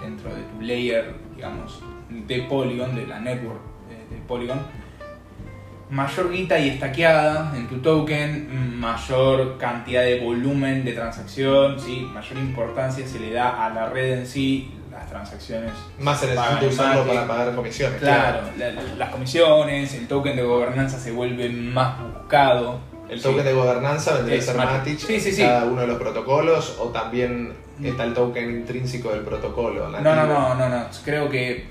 dentro de tu layer, digamos, de Polygon, de la network de, de Polygon, mayor guita y estaqueada en tu token, mayor cantidad de volumen de transacción, ¿sí? mayor importancia se le da a la red en sí, las transacciones. Más se necesita usarlo para pagar comisiones. Claro, la- la- las comisiones, el token de gobernanza se vuelve más buscado. El token de gobernanza vendría a ser Matic. Sí, sí, cada uno de los protocolos o también está el token intrínseco del protocolo. No, no, no, no, no. Creo que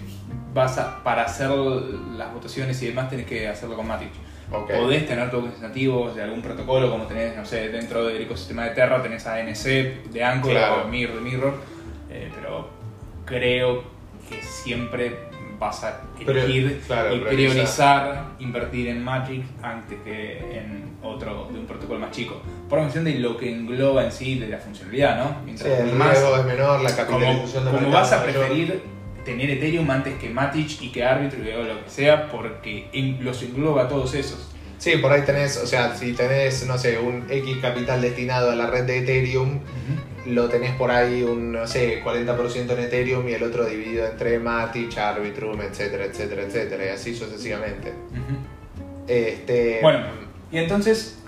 vas a, para hacer las votaciones y demás tenés que hacerlo con Matic. Ok. Podés tener tokens nativos de algún protocolo, como tenés, no sé, dentro del ecosistema de Terra tenés ANC de Anchor Claro. o Mirror de Mirror, eh, pero creo que siempre vas a elegir claro, y priorizar. invertir en Magic antes que en otro de un protocolo más chico. Por mención de lo que engloba en sí de la funcionalidad, ¿no? Sí, Mientras el más- riesgo es menor, la como, capitalización de como vas a preferir tener Ethereum antes que Matic y que Arbitrum o lo que sea, porque los engloba todos esos. Sí, por ahí tenés, o sea, si tenés, no sé, un X capital destinado a la red de Ethereum, lo tenés por ahí un, no sé, 40% en Ethereum y el otro dividido entre Matic, Arbitrum, etcétera, etcétera, etcétera, y así sucesivamente. Este, Bueno, y entonces,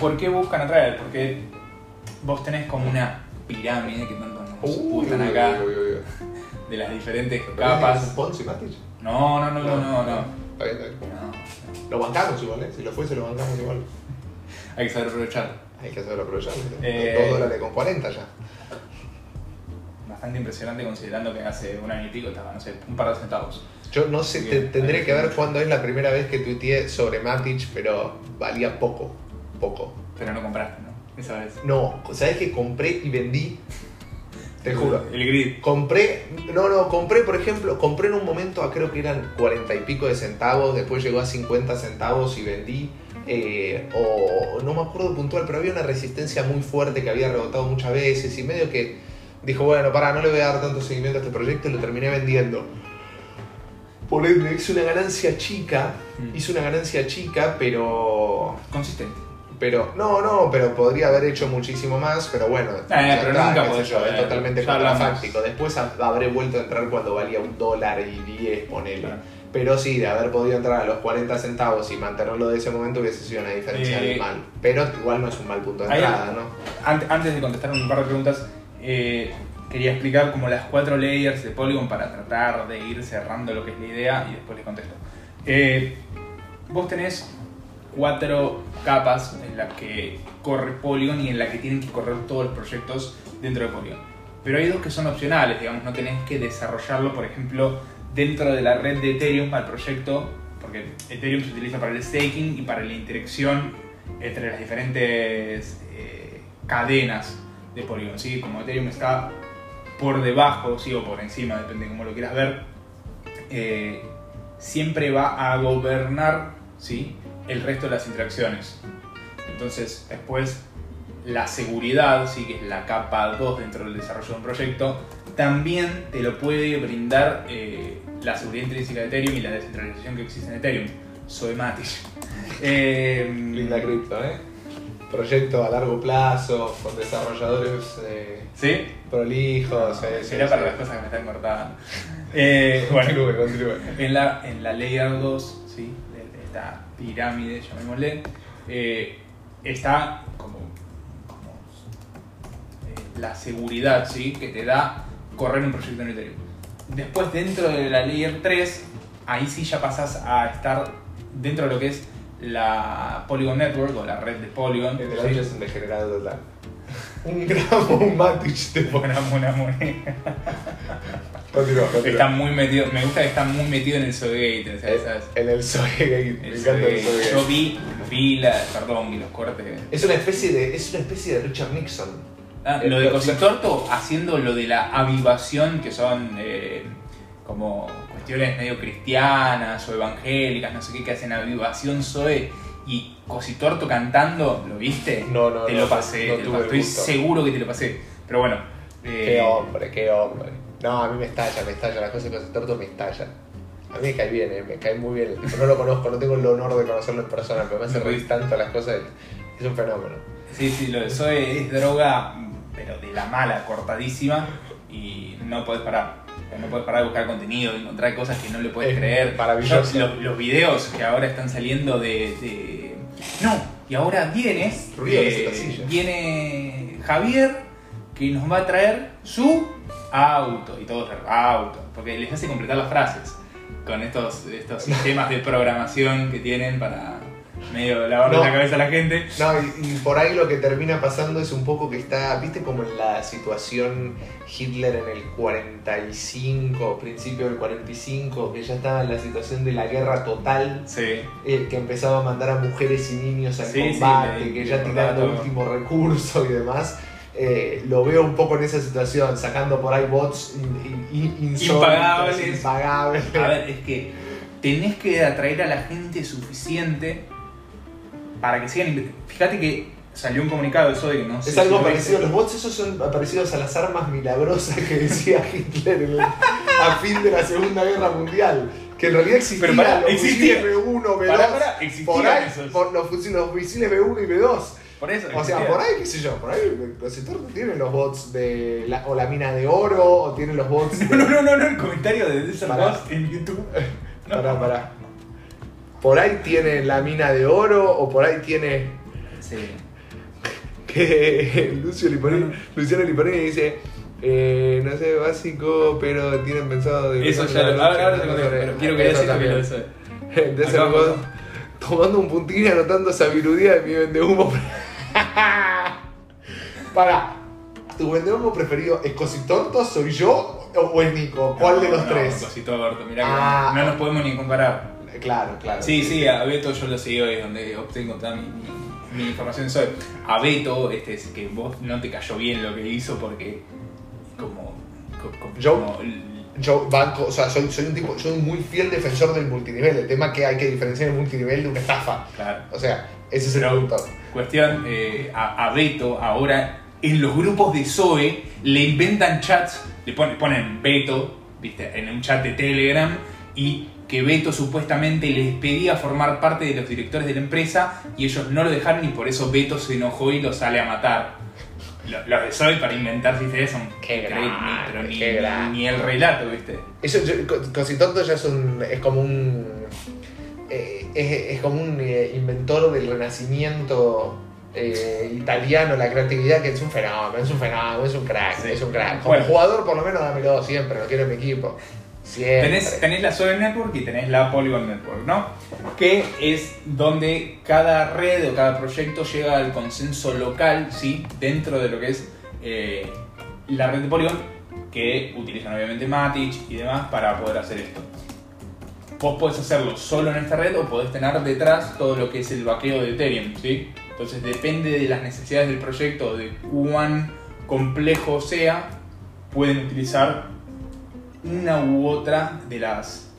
¿por qué buscan atraer? Porque vos tenés como una pirámide que tanto nos uy, acá, uy, uy, uy. De las diferentes ¿Es capas. Ponzi, Matic? No, no, no, no, no, no. Está bien, está bien. No, Lo bancamos igual, ¿eh? Si lo fuese, lo bancamos igual. Hay que saber aprovechar. Hay que hacerlo aprovechar. Eh, 2 dólares con 40 ya. Bastante impresionante considerando que hace un año y pico estaba, no sé, un par de centavos. Yo no sé, te- tendré que ver cuándo es la primera vez que tuiteé sobre Matic, pero valía poco. Poco. Pero no compraste, ¿no? Esa vez. No, ¿sabes que compré y vendí? Te juro. El grid. Compré, no, no, compré, por ejemplo, compré en un momento a creo que eran 40 y pico de centavos, después llegó a 50 centavos y vendí. eh, o no me acuerdo puntual, pero había una resistencia muy fuerte que había rebotado muchas veces y medio que dijo, bueno, para, no le voy a dar tanto seguimiento a este proyecto y lo terminé vendiendo. Por ende, hice una ganancia chica, Mm. hice una ganancia chica, pero Consistente. Pero, no, no, pero podría haber hecho muchísimo más, pero bueno, pero está, nunca podés yo, es totalmente contrafáctico. Después ha- habré vuelto a entrar cuando valía un dólar y 10, ponele. Claro. Pero sí, de haber podido entrar a los 40 centavos y mantenerlo de ese momento hubiese sido una diferencia Eh, mal. Pero igual no es un mal punto de hay- entrada, ¿no? Ante- Antes de contestar un par de preguntas, eh, quería explicar como las cuatro layers de Polygon para tratar de ir cerrando lo que es la idea y después les contesto. Eh, vos tenés cuatro capas en las que corre Polygon y en las que tienen que correr todos los proyectos dentro de Polygon. Pero hay dos que son opcionales, digamos, no tenés que desarrollarlo, por ejemplo, dentro de la red de Ethereum al proyecto, porque Ethereum se utiliza para el staking y para la interacción entre las diferentes eh, cadenas de Polygon, ¿sí? Como Ethereum está por debajo, ¿sí? o por encima, depende de cómo lo quieras ver, eh, siempre va a gobernar, ¿sí? El resto de las interacciones. Entonces, después, la seguridad, ¿sí? que es la capa 2 dentro del desarrollo de un proyecto, también te lo puede brindar eh, la seguridad intrínseca de Ethereum y la descentralización que existe en Ethereum. Soy Matic. Eh, Linda cripto, ¿eh? Proyecto a largo plazo, con desarrolladores eh, ¿Sí? prolijos. eh, sí, Será sí. para las cosas que me están cortando. Eh, bueno, Continúe, continúe. en la, en la Layer 2, ¿sí? esta pirámide, llamémosle, eh, está como, como, eh, la seguridad ¿sí? que te da correr un proyecto en Ethereum. Después, dentro de la Layer 3, ahí sí ya pasás a estar dentro de lo que es la Polygon Network o la red de Polygon. El de ¿sí? es un degenerado total. Un gramo, un Matic te pone. Una, una moneda. Continúa, continúa. Está muy metido, me gusta que está muy metido en el Soygate, o sea, Eh, ¿sabes? En el Soygate, me El encanta el Soygate. Soygate. Yo vi, vi la, perdón, vi los cortes. Es una especie de, es una especie de Richard Nixon. Ah, El- lo de Cositorto haciendo lo de la avivación, que son eh, como cuestiones medio cristianas o evangélicas, no sé qué, que hacen avivación Zoe y Cositorto cantando, ¿lo viste? No, no, Te no, lo pasé, no te lo tuve pasé. el estoy gusto. seguro que te lo pasé. Pero bueno, eh, Qué hombre, qué hombre. No, a mí me estalla, me estalla, las cosas con ese torto me estallan. A mí me cae bien, eh, me cae muy bien. No lo conozco, no tengo el honor de conocerlo en persona, pero me hace reír tanto las cosas. Es un fenómeno. sí, sí, lo de Zoe es droga, pero de la mala, cortadísima, y no podés parar. No puedes parar de buscar contenido, encontrar cosas que no le puedes Es creer. maravilloso. Yo, Los, los videos que ahora están saliendo de. de- No, y ahora viene. Ruido de eh, viene Javier que nos va a traer su auto. Y todos auto. Porque les hace completar las frases con estos, estos sistemas de programación que tienen para medio lavarle No. la cabeza a la gente. No, y, y por ahí lo que termina pasando es un poco que está, viste como en la situación Hitler en el 45, principio del 45, que ya estaba en la situación de la guerra total, Sí. eh, que empezaba a mandar a mujeres y niños al Sí, sí, combate, que ya tirando último recurso y demás. Eh, lo veo un poco en esa situación, sacando por ahí bots in- in- in- insólitos, Impagables. impagables. A ver, es que tenés que atraer a la gente suficiente para que sigan. Fíjate que salió un comunicado de eso de que no Es algo parecido, los bots esos son parecidos a las armas milagrosas que decía Hitler el- a fin de la Segunda Guerra Mundial. Que en realidad existían Pero los existía. fusiles B1, B2. Pará, pará, existían por ahí, por los misiles B1 y B2. Por eso. O sea, por ahí, qué sé yo, por ahí los sectores tienen los bots de la, o la mina de oro, o tienen los bots de... No, no, no, no, el comentario de Desert en YouTube. No. Pará, pará. Por ahí tiene la mina de oro, o por ahí tiene Sí. que Lucio Liparini, Luciano Liparini dice, eh, no sé, básico, pero tienen pensado de... Eso ya lo. Ahora, te pero quiero que Eso también lo de también. eso. De ser Acá, vos, acá. tomando un puntín y anotando sabiduría de mi vendehumo. Para, ¿tu vendehumo preferido es Cositorto, soy yo o es Nico? ¿Cuál de los no, tres? Cosito Orto, mirá Ah. que no nos podemos ni comparar. Claro, claro. Sí, sí, a Beto yo lo sigo y es donde obtengo toda mi, mi, mi información soy. A Beto, este, es que vos no te cayó bien lo que hizo porque como... co- co- Yo- Yo banco, o sea, soy, soy un tipo, soy un muy fiel defensor del multinivel. El tema que hay que diferenciar el multinivel de una estafa. claro. O sea, ese es el Pero- punto. Cuestión, eh, a, a Beto ahora en los grupos de Zoe le inventan chats, le ponen, ponen Beto, viste, en un chat de Telegram y que Beto supuestamente les pedía formar parte de los directores de la empresa y ellos no lo dejaron y por eso Beto se enojó y lo sale a matar. Lo- Los de Zoe para inventar historias son Qué increíbles, grande, ni- pero ni, qué grande. ni el relato, viste. Eso, ya es, un, es como un. eh, es, es como un eh, inventor del renacimiento eh, italiano, la creatividad, que es un fenómeno, es un fenómeno, es un crack, Sí. es un crack. Como Bueno. jugador, por lo menos, dámelo siempre, lo quiero en mi equipo. Tenés, tenés la Zoe Network y tenés la Polygon Network, ¿no? Que es donde cada red o cada proyecto llega al consenso local, ¿sí? Dentro de lo que es eh, la red de Polygon, que utilizan obviamente Matic y demás para poder hacer esto. Vos podés hacerlo solo en esta red o podés tener detrás todo lo que es el vaqueo de Ethereum, ¿sí? Entonces depende de las necesidades del proyecto, de cuán complejo sea, pueden utilizar una u otra de las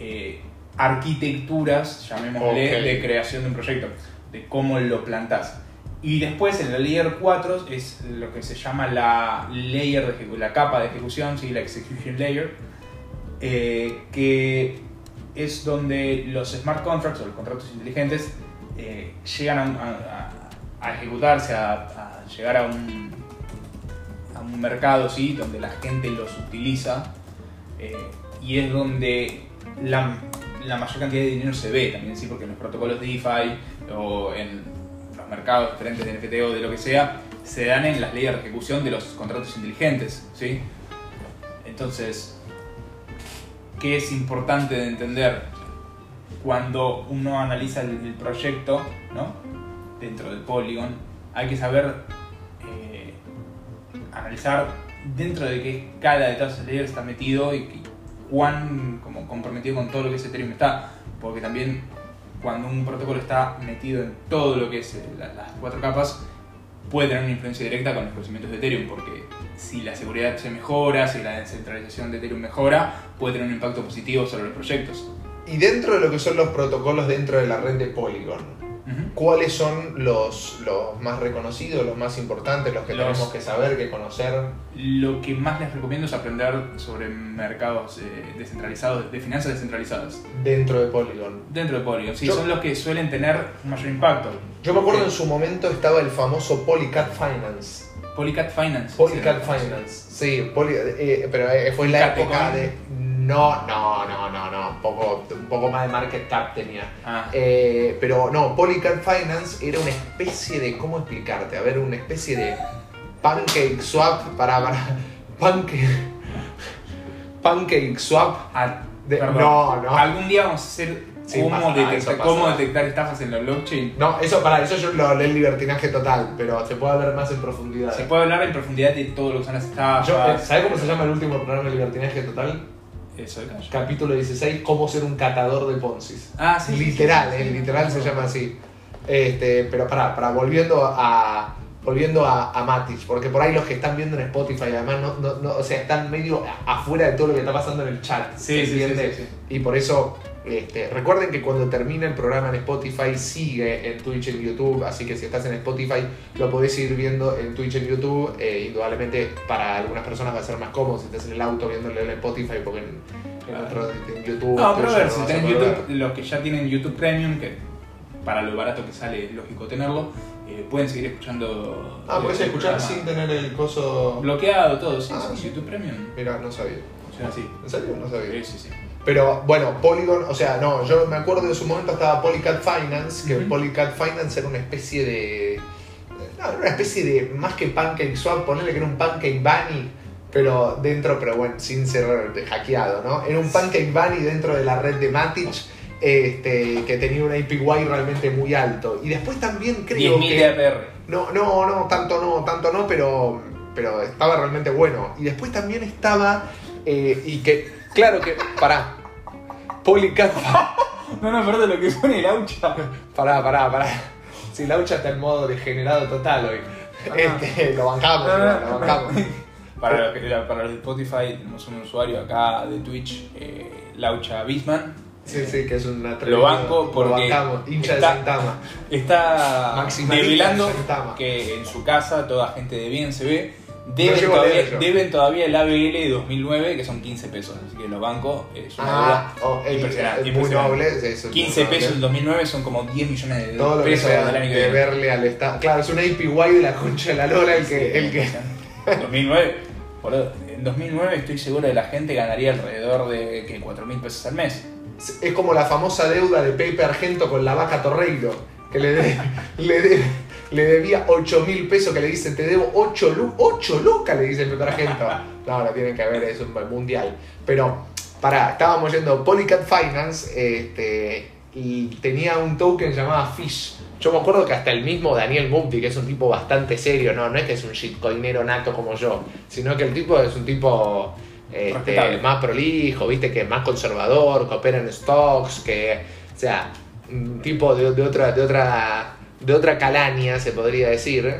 eh, arquitecturas, llamémosle, de creación de un proyecto, de cómo lo plantás. Y después en la layer 4 es lo que se llama la layer de la capa de ejecución, ¿sí? la execution layer, eh, que es donde los smart contracts o los contratos inteligentes eh, llegan a ejecutarse, a, a llegar a un, a un mercado ¿sí? donde la gente los utiliza eh, y es donde la, mayor cantidad de dinero se ve también, ¿sí? porque en los protocolos de DeFi o en los mercados diferentes de NFT o de lo que sea, se dan en las leyes de ejecución de los contratos inteligentes. ¿sí? Entonces, que es importante de entender cuando uno analiza el, proyecto ¿no? dentro de Polygon, hay que saber eh, analizar dentro de qué cada de estos layers está metido y, y cuán como, comprometido con todo lo que es Ethereum está, porque también cuando un protocolo está metido en todo lo que es eh, la- las cuatro capas, puede tener una influencia directa con los conocimientos de Ethereum, porque si la seguridad se mejora, si la descentralización de Ethereum mejora, puede tener un impacto positivo sobre los proyectos. Y dentro de lo que son los protocolos dentro de la red de Polygon, ¿cuáles son los, los más reconocidos, los más importantes, los que Los- tenemos que saber, que conocer? Lo que más les recomiendo es aprender sobre mercados eh, descentralizados, de finanzas descentralizadas, dentro de Polygon? dentro de Polygon. Sí, Yo- son los que suelen tener mayor impacto. Yo me acuerdo Sí. en su momento estaba el famoso Polycat Finance. Polycat Finance. Polycat Finance, sí, Poly- eh, pero eh, fue en la época de... No, no, no, no, no, un poco, un poco más de market cap tenía. Ah, Eh, pero no, Polycat Finance era una especie de, ¿cómo explicarte? A ver, una especie de pancake swap para, para pancake, pancake swap. ah, de- no, no. Algún día vamos a hacer Sí, cómo, pasará. cómo detectar estafas en la blockchain. No, eso para eso yo lo leí el libertinaje total, pero se puede ver más en profundidad. Se puede hablar en profundidad de todo lo que son las estafas. Eh, ¿Sabes cómo se llama el último programa de libertinaje total? Eso. Capítulo 16, cómo ser un catador de Poncis. Ah, sí. sí, literal, sí, eh, sí. literal se llama así. Este, pero para, para volviendo a volviendo a, a Matic, porque por ahí los que están viendo en Spotify además no, no, no- o sea, están medio afuera de todo lo que está pasando en el chat. Sí, ¿se sí, sí, entiende? sí, sí. Y por eso este, recuerden que cuando termine el programa en Spotify sigue en Twitch en YouTube, así que si estás en Spotify lo podés ir viendo en Twitch en YouTube. Eh, indudablemente para algunas personas va a ser más cómodo si estás en el auto viéndolo en Spotify porque en, en otro en YouTube. No, pero a ver, no si tenés poder YouTube, los que ya tienen YouTube Premium, que para lo barato que sale es lógico tenerlo, eh, pueden seguir escuchando. Ah, puedes eh, el escuchar programa. sin tener el coso. Bloqueado todo, sí, Ah, sí, sí. YouTube Premium. Mira, no sabía. Funciona así. ¿En serio? No sabía. Sí, sí, sí. Pero bueno, Polygon, o sea, no, yo me acuerdo de su momento estaba Polycat Finance, que Ujú. Polycat Finance era una especie de. No, era una especie de. Más que Pancake Swap, ponerle que era un Pancake Bunny, pero dentro, pero bueno, sin ser hackeado, ¿no? Era un Pancake Bunny dentro de la red de Matic. Este, que tenía un APY realmente muy alto. Y después también creo 10.000 que. de APR. No, no, no, tanto no, tanto no, pero, pero estaba realmente bueno. Y después también estaba, eh, y que, claro que, pará, Polycat, No, no, perdón, lo que pone el aucha. pará, pará, pará. Si Laucha está en modo degenerado total hoy. Ah. Este, lo bancamos, lo bancamos. Para, los que- para los de Spotify, tenemos un usuario acá de Twitch, eh, Laucha Bisman. Sí, sí, que es una Lo banco porque Lo bancamos, hincha está- de Santama. Está Santama. que en su casa toda gente de bien se ve. Deben, todavía, deben el ABL de 2009, que son 15 pesos. Así que lo banco es una Ah, deuda oh, el- impresionante. muy noble. es 15 muy noble. pesos en 2009 son como 10 millones de Todo pesos sea del año que de verle al Estado. Claro, es un APY de la concha de la lora el que, el que, 2009, boludo, en 2009 estoy seguro que la gente ganaría alrededor de que 4 mil pesos al mes. Es como la famosa deuda de Pepe Argento con la vaca Torreiro, que le, de- le, de- le debía 8 mil pesos, que le dicen, te debo 8, lu 8 lucas, le dice Pepe Argento. No, no tienen que ver, es un mundial. Pero, pará, estábamos yendo Polycat Finance, este, y tenía un token llamado Fish. Yo me acuerdo que hasta el mismo Daniel Mubdi, que es un tipo bastante serio, no, no es que es un shitcoinero nato como yo, sino que el tipo es un tipo este, más prolijo, viste, que es más conservador, que opera en stocks, que, o sea, un tipo de, de otra, de otra, de otra calaña, se podría decir.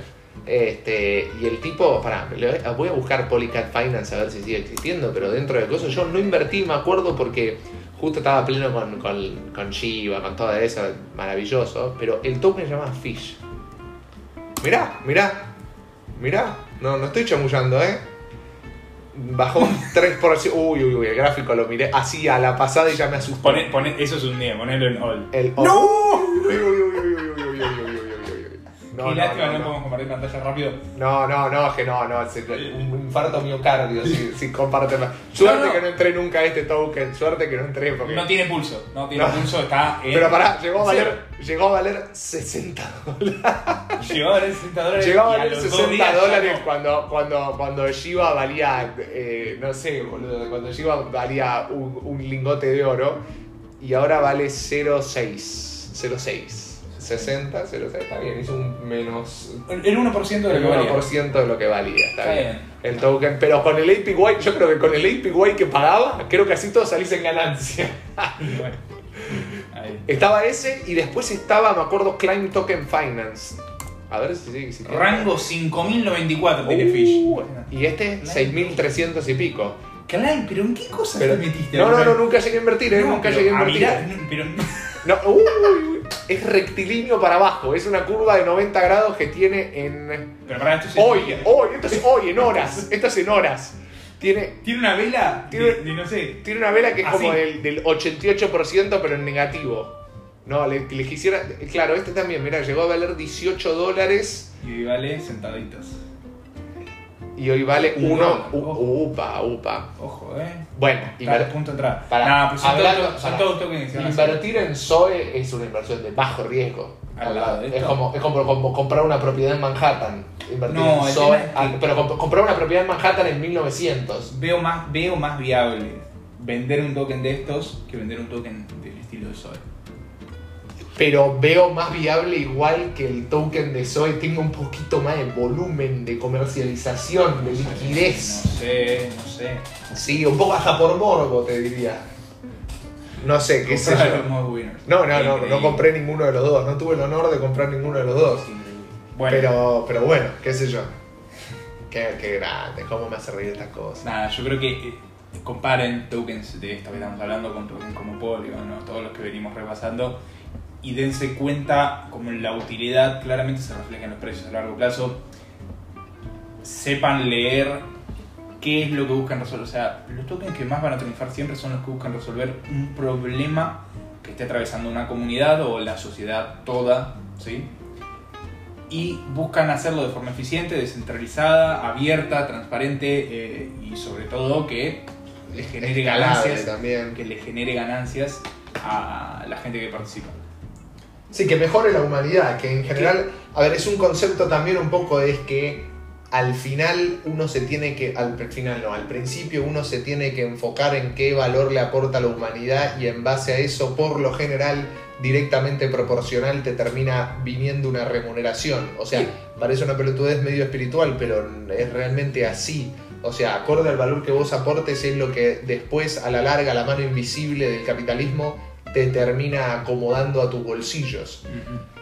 Este, y el tipo, pará, voy a buscar Polycat Finance a ver si sigue existiendo, pero dentro de cosas yo no invertí, me acuerdo, porque justo estaba pleno con, con, con Shiba, con todo eso, maravilloso, pero el token se llama Fish. Mirá, mirá, mirá, no, no estoy chamullando, ¿eh? Bajó un 3%. Uy, uy, uy, el gráfico lo miré así a la pasada y ya me asustó. Pone, pone, eso es un día, ponelo en all. El ¡No! Uy, uy, uy, no, Qué no, lástima, no, no, no. podemos compartir pantalla rápido. No, no, no, es que no, no, un infarto miocardio si, si comparten. Suerte que no entré nunca a este token, suerte que no entré porque... No tiene pulso, no tiene pulso, está en. Pero pará, llegó a valer, llegó a valer 60 dólares. Llegó a valer 60 dólares. Llegó a valer los dos 60 días ya dólares cuando, cuando, cuando Shiba valía, eh, no sé, boludo, cuando Shiba valía un, un lingote de oro y ahora vale 0,6. 0,6. 60, 0,6, está bien, hizo un menos El 1% de lo el que valía. 1% de lo que valía, está, Está bien. bien. El token, pero con el APY, yo creo que con el APY que pagaba, creo que así todos salís en ganancia. Bueno, ahí. Estaba ese y después estaba, me acuerdo, Climb Token Finance. A ver si sigue existiendo. Rango 5094 tiene Uh, Fish. Y este, 6300 y pico. Clay, pero ¿en qué cosas Pero- te metiste? no, no, no, nunca llegué a invertir, ¿eh? No, nunca llegué a a invertir. mirar, no, pero No, uy, uy, es rectilíneo para abajo. Es una curva de 90 grados que tiene en. pero para esto es Hoy, hoy, esto es hoy, en horas. Esto es en horas. Tiene, Tiene una vela Tiene- de, de no sé. tiene una vela que es Así. como del, del 88%, pero en negativo. No, le, le quisiera. Claro, este también, mira, llegó a valer 18 dólares Y vale sentaditos. Y hoy vale Un 1. dólar, ojo. Upa, upa. Ojo, eh. Bueno, Está inver- a punto de. Para- Nah, hablando- para- que. Invertir en Zoe es una inversión de bajo riesgo. Al lado de es, como, es como, como comprar una propiedad en Manhattan. Invertir No, en es que- ah, Pero comp- comprar una propiedad en Manhattan en 1900. Veo más, veo más viable vender un token de estos que vender un token del estilo de Zoe. Pero veo más viable igual que el token de Zoe tenga un poquito más de volumen de comercialización, de liquidez. No sé, no sé. Sí, un poco hasta por morbo, te diría. No sé, qué sé yo. No, no, no, no compré ninguno de los dos. No tuve el honor de comprar ninguno de los dos. Bueno, Pero, pero bueno, qué sé yo. Qué, qué grande, cómo me hace reír estas cosas. nada, yo creo que eh, comparen tokens de esto que estamos hablando con tokens como Polygon, ¿no? todos los que venimos repasando, y dense cuenta como la utilidad claramente se refleja en los precios a largo plazo. Sepan leer qué es lo que buscan resolver. O sea, los tokens que más van a triunfar siempre son los que buscan resolver un problema que esté atravesando una comunidad o la sociedad toda, ¿sí? Y buscan hacerlo de forma eficiente, descentralizada, abierta, transparente eh, y sobre todo que les genere ganancias, también. que le genere ganancias a la gente que participa. Sí, que mejore la humanidad, que en general, a ver, es un concepto también un poco es que al final uno se tiene que, al final no, al principio uno se tiene que enfocar en qué valor le aporta a la humanidad y en base a eso, por lo general, directamente proporcional te termina viniendo una remuneración. O sea, Sí. parece una pelotudez medio espiritual, pero es realmente así. O sea, acorde al valor que vos aportes es lo que después, a la larga, la mano invisible del capitalismo te termina acomodando a tus bolsillos.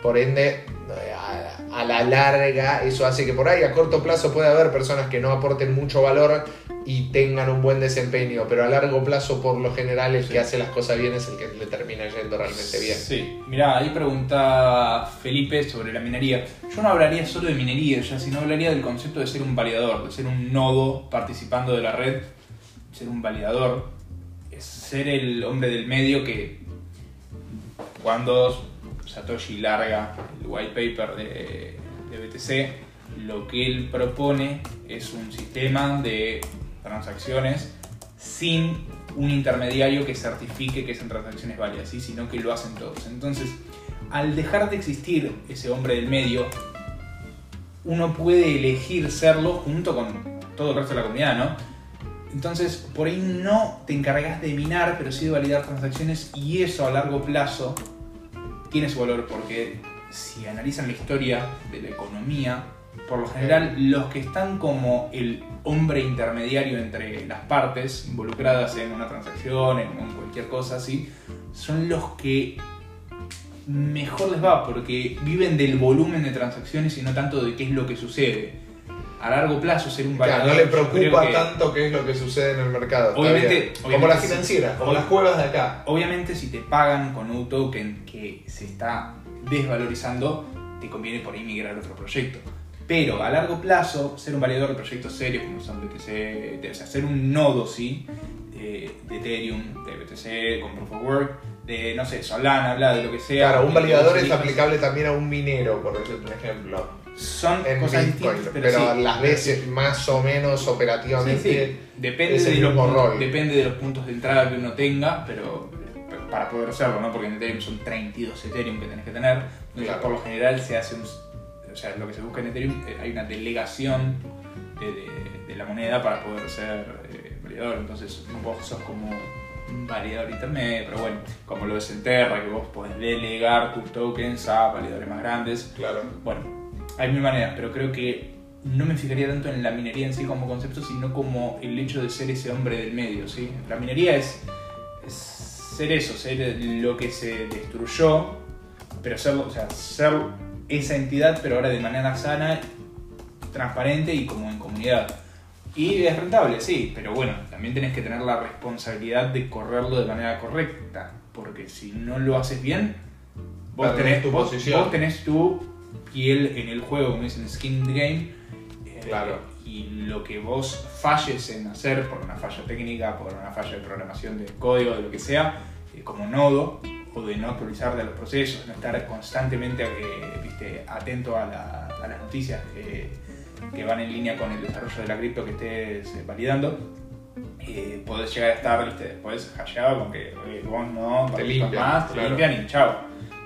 Por ende, a, a la larga, eso hace que por ahí a corto plazo puede haber personas que no aporten mucho valor y tengan un buen desempeño, pero a largo plazo, por lo general, el Sí. que hace las cosas bien es el que le termina yendo realmente bien. Sí, mirá, ahí pregunta Felipe sobre la minería. Yo no hablaría solo de minería, ya, sino hablaría del concepto de ser un validador, de ser un nodo participando de la red, ser un validador, ser el hombre del medio que cuando Satoshi larga el white paper de, BTC, lo que él propone es un sistema de transacciones sin un intermediario que certifique que esas transacciones válidas, ¿sí? sino que lo hacen todos. Entonces, al dejar de existir ese hombre del medio, uno puede elegir serlo junto con todo el resto de la comunidad, ¿no? Entonces, por ahí no te encargas de minar, pero sí de validar transacciones y eso a largo plazo tiene su valor porque si analizan la historia de la economía, por lo general los que están como el hombre intermediario entre las partes involucradas en una transacción, en, cualquier cosa así, son los que mejor les va porque viven del volumen de transacciones y no tanto de qué es lo que sucede. A largo plazo ser un Claro, validador no le preocupa que- tanto qué es lo que sucede en el mercado. Obviamente- como las financieras, como las cuevas de acá. Obviamente si te pagan con un token que se está desvalorizando, te conviene por ahí migrar a otro proyecto. Pero a largo plazo, ser un validador de proyectos serios como son BTC, o sea, ser un nodo, ¿sí? De, de Ethereum, de BTC, con Proof of Work, de, no sé, Solana, habla de lo que sea. Claro, un validador es aplicable también a un minero, por ejemplo. Son En cosas Bitcoin, distintas, pero, pero, sí. las veces más o menos Sí, operativamente. sí. Depende, es el de los, mismo puntos- rol. depende de los puntos de entrada que uno tenga, pero para poder hacerlo, ¿no? Porque en Ethereum son 32 Ethereum que tenés que tener. Claro. por lo general se hace un... O sea, lo que se busca en Ethereum, eh, hay una delegación de, de- de la moneda para poder ser eh, validador. Entonces vos sos como un validador intermedio, pero bueno, como lo es en Terra, que vos podés delegar tus tokens a validadores más grandes. Claro. Bueno, hay mil maneras, pero creo que no me fijaría tanto en la minería en sí como concepto, sino como el hecho de ser ese hombre del medio, ¿sí? La minería es, es ser eso, ser lo que se destruyó, pero ser, o sea, ser esa entidad, pero ahora de manera sana, transparente y como en comunidad. Y es rentable, sí, pero bueno, también tenés que tener la responsabilidad de correrlo de manera correcta, porque si no lo haces bien, vos tenés, tu vos- posición. vos tenés tu piel en el juego, como dicen, skin the game. eh, Claro. Y lo que vos falles en hacer por una falla técnica, por una falla de programación de código, de lo que sea, eh, como nodo, o de no actualizar de los procesos, no estar constantemente eh, viste, atento a, la- a las noticias que, van en línea con el desarrollo de la cripto que estés validando, eh, podés llegar a estar viste, después hackeado con que eh, vos no Te limpian, más, te claro. limpian y chao.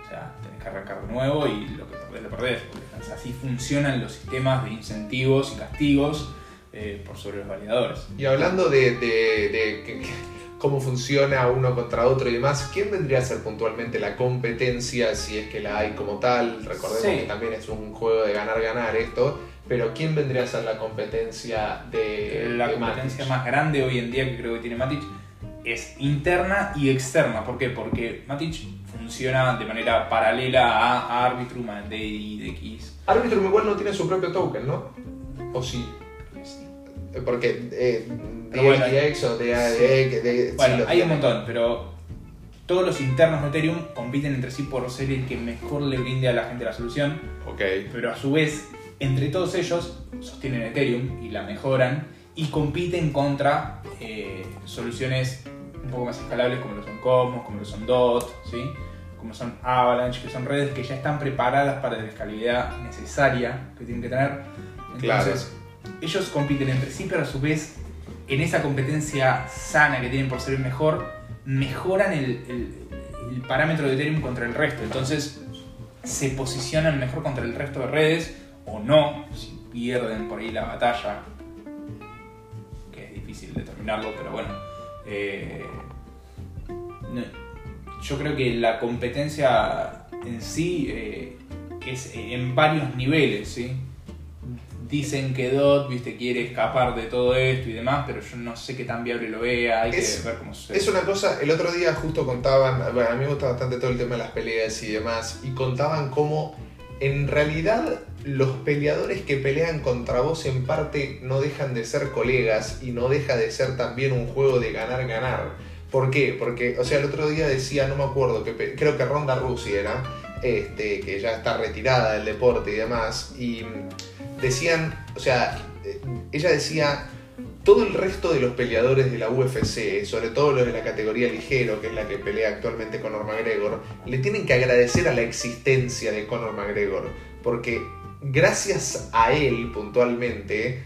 O sea, tenés que arrancar de nuevo y lo que perdés porque Así funcionan los sistemas de incentivos y castigos eh, por sobre los validadores. Y hablando de, de- de que- que- cómo funciona uno contra otro y demás, ¿quién vendría a ser puntualmente la competencia si es que la hay como tal? Recordemos Sí. que también es un juego de ganar-ganar esto, pero ¿quién vendría a ser la competencia de la de competencia Matic? más grande hoy en día que creo que tiene Matic es interna y externa. ¿Por qué? Porque Matic funciona de manera paralela a Arbitrum, a DIDX. Arbitrum igual no tiene su propio token, ¿no? ¿O sí? Porque eh, DXDX o sí Bueno, hay un montón, pero todos los internos de Ethereum compiten entre sí por ser el que mejor le brinde a la gente la solución. Ok. pero a su vez, entre todos ellos sostienen Ethereum y la mejoran y compiten contra eh, soluciones un poco más escalables como lo son Cosmos, como lo son DOT, ¿sí? como son Avalanche, que son redes que ya están preparadas para la escalabilidad necesaria que tienen que tener. Entonces, ellos compiten entre sí, pero a su vez, en esa competencia sana que tienen por ser el mejor, mejoran el, el- el parámetro de Ethereum contra el resto. Entonces, se posicionan mejor contra el resto de redes o no, si pierden por ahí la batalla, que es difícil determinarlo, pero bueno. Eh, yo creo que la competencia en sí eh, es en varios niveles, ¿sí? Dicen que Dot, viste, quiere escapar de todo esto y demás, pero yo no sé qué tan viable lo vea, hay Es- que ver cómo sucede. Es una cosa, el otro día justo contaban, bueno, a mí me gusta bastante todo el tema de las peleas y demás, y contaban cómo en realidad los peleadores que pelean contra vos en parte no dejan de ser colegas y no deja de ser también un juego de ganar-ganar. ¿Por qué? Porque, o sea, el otro día decía, no me acuerdo, que creo que Ronda Rousey era, este, que ya está retirada del deporte y demás, y decían, o sea, eh, ella decía, todo el resto de los peleadores de la UFC, sobre todo los de la categoría ligero, que es la que pelea actualmente Conor McGregor, le tienen que agradecer a la existencia de Conor McGregor, porque gracias a él puntualmente,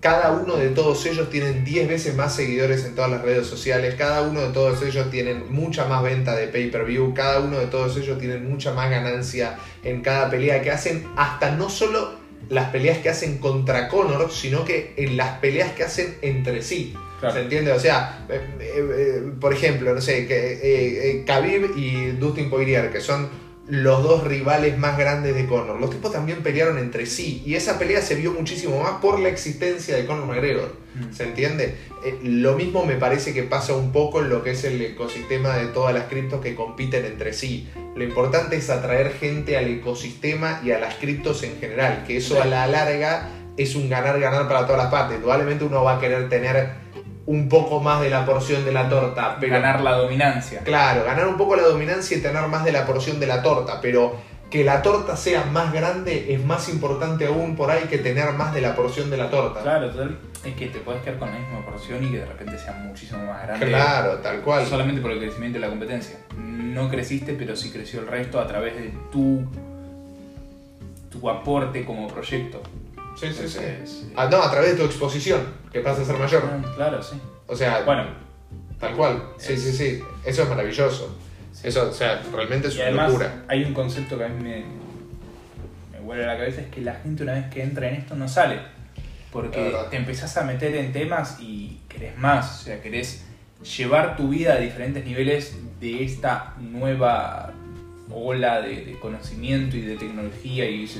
cada uno de todos ellos tienen 10 veces más seguidores en todas las redes sociales, cada uno de todos ellos tienen mucha más venta de pay-per-view, cada uno de todos ellos tienen mucha más ganancia en cada pelea que hacen, hasta no solo las peleas que hacen contra Conor, sino que en las peleas que hacen entre sí. Claro. ¿Se entiende? O sea, eh, eh, eh, por ejemplo, no sé, que, Khabib y Dustin Poirier, que son los dos rivales más grandes de Conor. Los tipos también pelearon entre sí y esa pelea se vio muchísimo más por la existencia de Conor McGregor. Mm. ¿Se entiende? Eh, lo mismo me parece que pasa un poco en lo que es el ecosistema de todas las criptos que compiten entre sí. Lo importante es atraer gente al ecosistema y a las criptos en general, que eso a la larga es un ganar-ganar para todas las partes. Probablemente uno va a querer tener un poco más de la porción de la torta, pero Ganar la dominancia. Claro, ganar un poco la dominancia y tener más de la porción de la torta, pero que la torta sea más grande es más importante aún por ahí que tener más de la porción de la torta. Claro, total, es que te puedes quedar con la misma porción y que de repente sea muchísimo más grande. Claro, tal cual. Solamente por el crecimiento de la competencia. no creciste, pero sí creció el resto a través de tu, tu aporte como proyecto. Sí, sí, sí. Ah, no, a través de tu exposición, que pasa a ser mayor. ah, Claro, sí. O sea, Bueno, tal cual. Sí, sí, sí. Eso es maravilloso. Eso, o sea, realmente es y una además locura. hay un concepto que a mí me, me vuelve a la cabeza, es que la gente una vez que entra en esto no sale. Porque te empezás a meter en temas y querés más, o sea, querés llevar tu vida a diferentes niveles de esta nueva ola de, de conocimiento y de tecnología y es,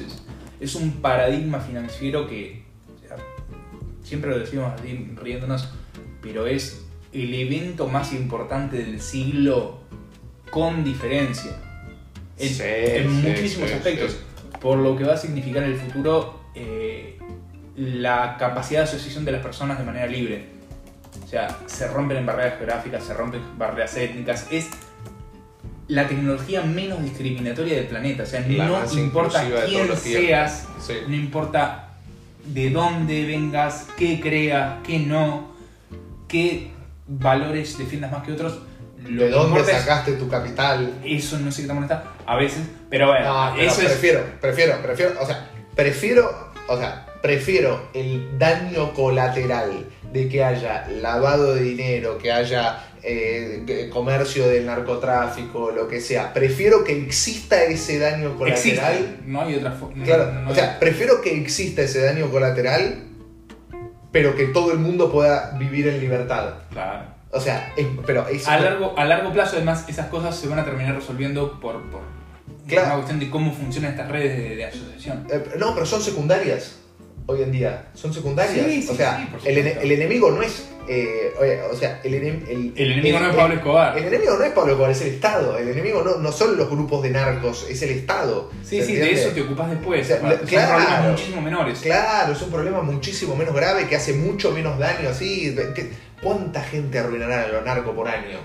es- un paradigma financiero que o sea, siempre lo decimos así riéndonos, pero es el evento más importante del siglo con diferencia. En, Sí, en sí, muchísimos sí, aspectos. Por lo que va a significar en el futuro eh, la capacidad de asociación de las personas de manera libre. O sea, se rompen en barreras geográficas, se rompen barreras étnicas. Es la tecnología menos discriminatoria del planeta. O sea, La no importa quién seas, Sí. no importa de dónde vengas, qué creas, qué no, qué valores defiendas más que otros. Lo ¿De dónde es- sacaste tu capital? Eso no sé qué tan molesta a veces, pero bueno, No, pero eso es. prefiero, prefiero, prefiero, o sea, prefiero, o sea, prefiero el daño colateral de que haya lavado de dinero, que haya eh, comercio del narcotráfico, lo que sea. Prefiero que exista ese daño colateral. Existe, no hay otra forma. Claro, no o hay- sea, prefiero que exista ese daño colateral, pero que todo el mundo pueda vivir en libertad. claro. O sea, es- pero es A largo, a largo plazo, además, esas cosas se van a terminar resolviendo por, por Claro. una cuestión de cómo funcionan estas redes de, de asociación. Eh, no, pero son secundarias hoy en día. Son secundarias. Sí, sí, o sea, sí, por el, el enemigo no es. eh, oye, o sea, el, enem- el, El enemigo no es Pablo Escobar. El enemigo no es Pablo Escobar, es el Estado. El enemigo no, no son los grupos de narcos, es el Estado. Sí, ¿se sí, de eso te ocupas después. O sea, aparte. Son claro. problemas muchísimo menores. Claro, es un problema muchísimo menos grave que hace mucho menos daño así. ¿Qué- ¿Cuánta gente arruinará a los narcos por año?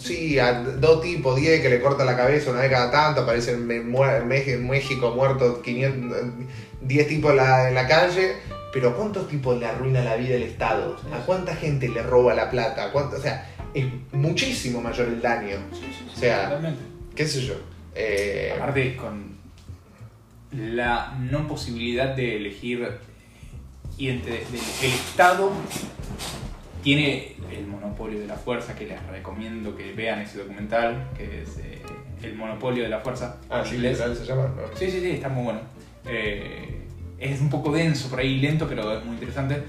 Sí, a dos tipos, 10 que le cortan la cabeza una vez cada tanto, aparecen en, México muertos 500, 10 tipos en la, en la calle, pero ¿cuántos tipos le arruina la vida el Estado? ¿A cuánta gente le roba la plata? ¿A cuánto- o sea, es muchísimo mayor el daño. Sí, sí, sí, O sea, totalmente. ¿Qué sé yo? Eh, Aparte, con la no posibilidad de elegir y entre el Estado tiene el monopolio de la fuerza, que les recomiendo que vean ese documental, que es eh, El monopolio de la fuerza. ah, sí, inglés. se llama. ¿no? Sí, sí, sí, está muy bueno. Eh, es un poco denso por ahí, lento, pero es muy interesante.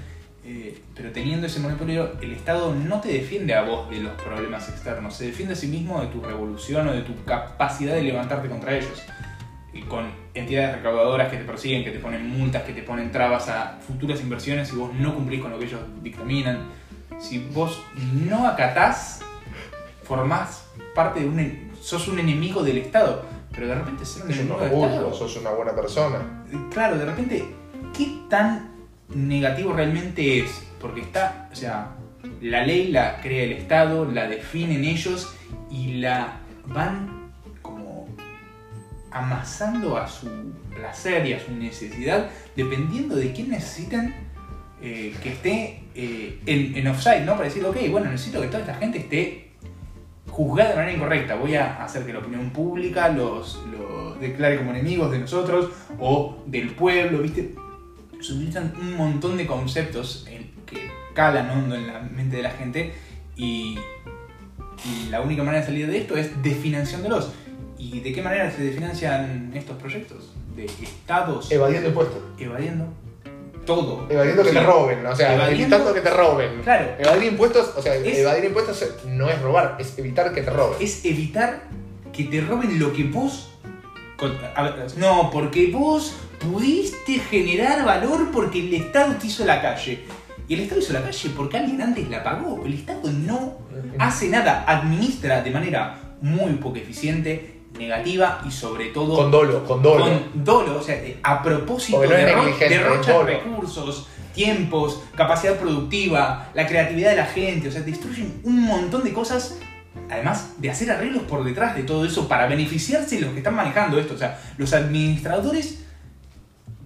Eh, pero teniendo ese monopolio, el Estado no te defiende a vos de los problemas externos, se defiende a sí mismo de tu revolución o de tu capacidad de levantarte contra ellos. Y con entidades recaudadoras que te persiguen, que te ponen multas, que te ponen trabas a futuras inversiones si vos no cumplís con lo que ellos dictaminan. Si vos no acatás, formás parte de un... sos un enemigo del Estado. Pero de repente ser un enemigo del orgullo, Estado... sos una buena persona. Claro, de repente, ¿qué tan negativo realmente es? Porque está, o sea, la ley la crea el Estado, la definen ellos y la van como amasando a su placer y a su necesidad, dependiendo de quién necesitan eh, que esté eh, en, en offside, ¿no? Para decir, ok, bueno, necesito que toda esta gente esté juzgada de manera incorrecta. Voy a hacer que la opinión pública los, los declare como enemigos de nosotros o del pueblo, ¿viste? Se utilizan un montón de conceptos en- que calan hondo en la mente de la gente y, y la única manera de salir de esto es desfinanciándolos. ¿Y de qué manera se desfinancian estos proyectos? De estados Evadiendo impuestos. evadiendo todo. Evadiendo que Sí. te roben, o sea, Evadiendo- evitando que te roben. Claro. Evadir impuestos, o sea, Es- evadir impuestos no es robar, es evitar que te roben. es evitar que te roben lo que vos. no, porque vos pudiste generar valor porque el Estado te hizo la calle. Y el Estado hizo la calle porque alguien antes la pagó. El Estado no hace nada, administra de manera muy poco eficiente, negativa y sobre todo Con dolo, con dolo. con dolo, o sea, a propósito no derrocha recursos, tiempos, capacidad productiva, la creatividad de la gente, o sea, destruyen un montón de cosas, además de hacer arreglos por detrás de todo eso para beneficiarse los que están manejando esto, o sea, los administradores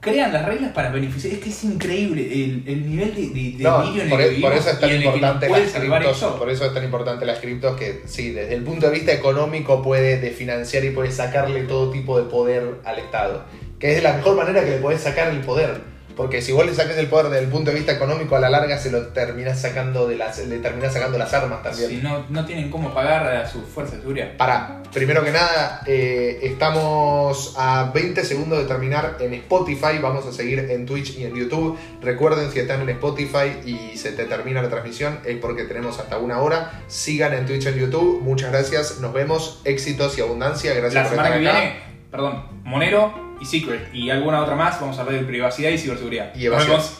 crean las reglas para beneficiar. Es que es increíble el, el nivel de, de, de No, delirio en por, el que por eso es tan en importante las criptos, por eso es tan importante las criptos que sí, desde el punto de vista económico puede desfinanciar y puede sacarle todo tipo de poder al Estado. Que es la mejor manera que le podés sacar el poder. Porque si vos le saques el poder desde el punto de vista económico, a la larga se lo terminás sacando de las, le terminás sacando las armas también. Si no, no tienen cómo pagar a sus fuerzas de seguridad. Para, primero que nada, eh, estamos a 20 segundos de terminar en Spotify. Vamos a seguir en Twitch y en YouTube. Recuerden, si están en Spotify y se te termina la transmisión, es porque tenemos hasta una hora. Sigan en Twitch y en YouTube. Muchas gracias. Nos vemos. Éxitos y abundancia. Gracias La por estar acá. viene, perdón, Monero y Secret y alguna otra más, vamos a hablar de privacidad y ciberseguridad. Y Nos vemos.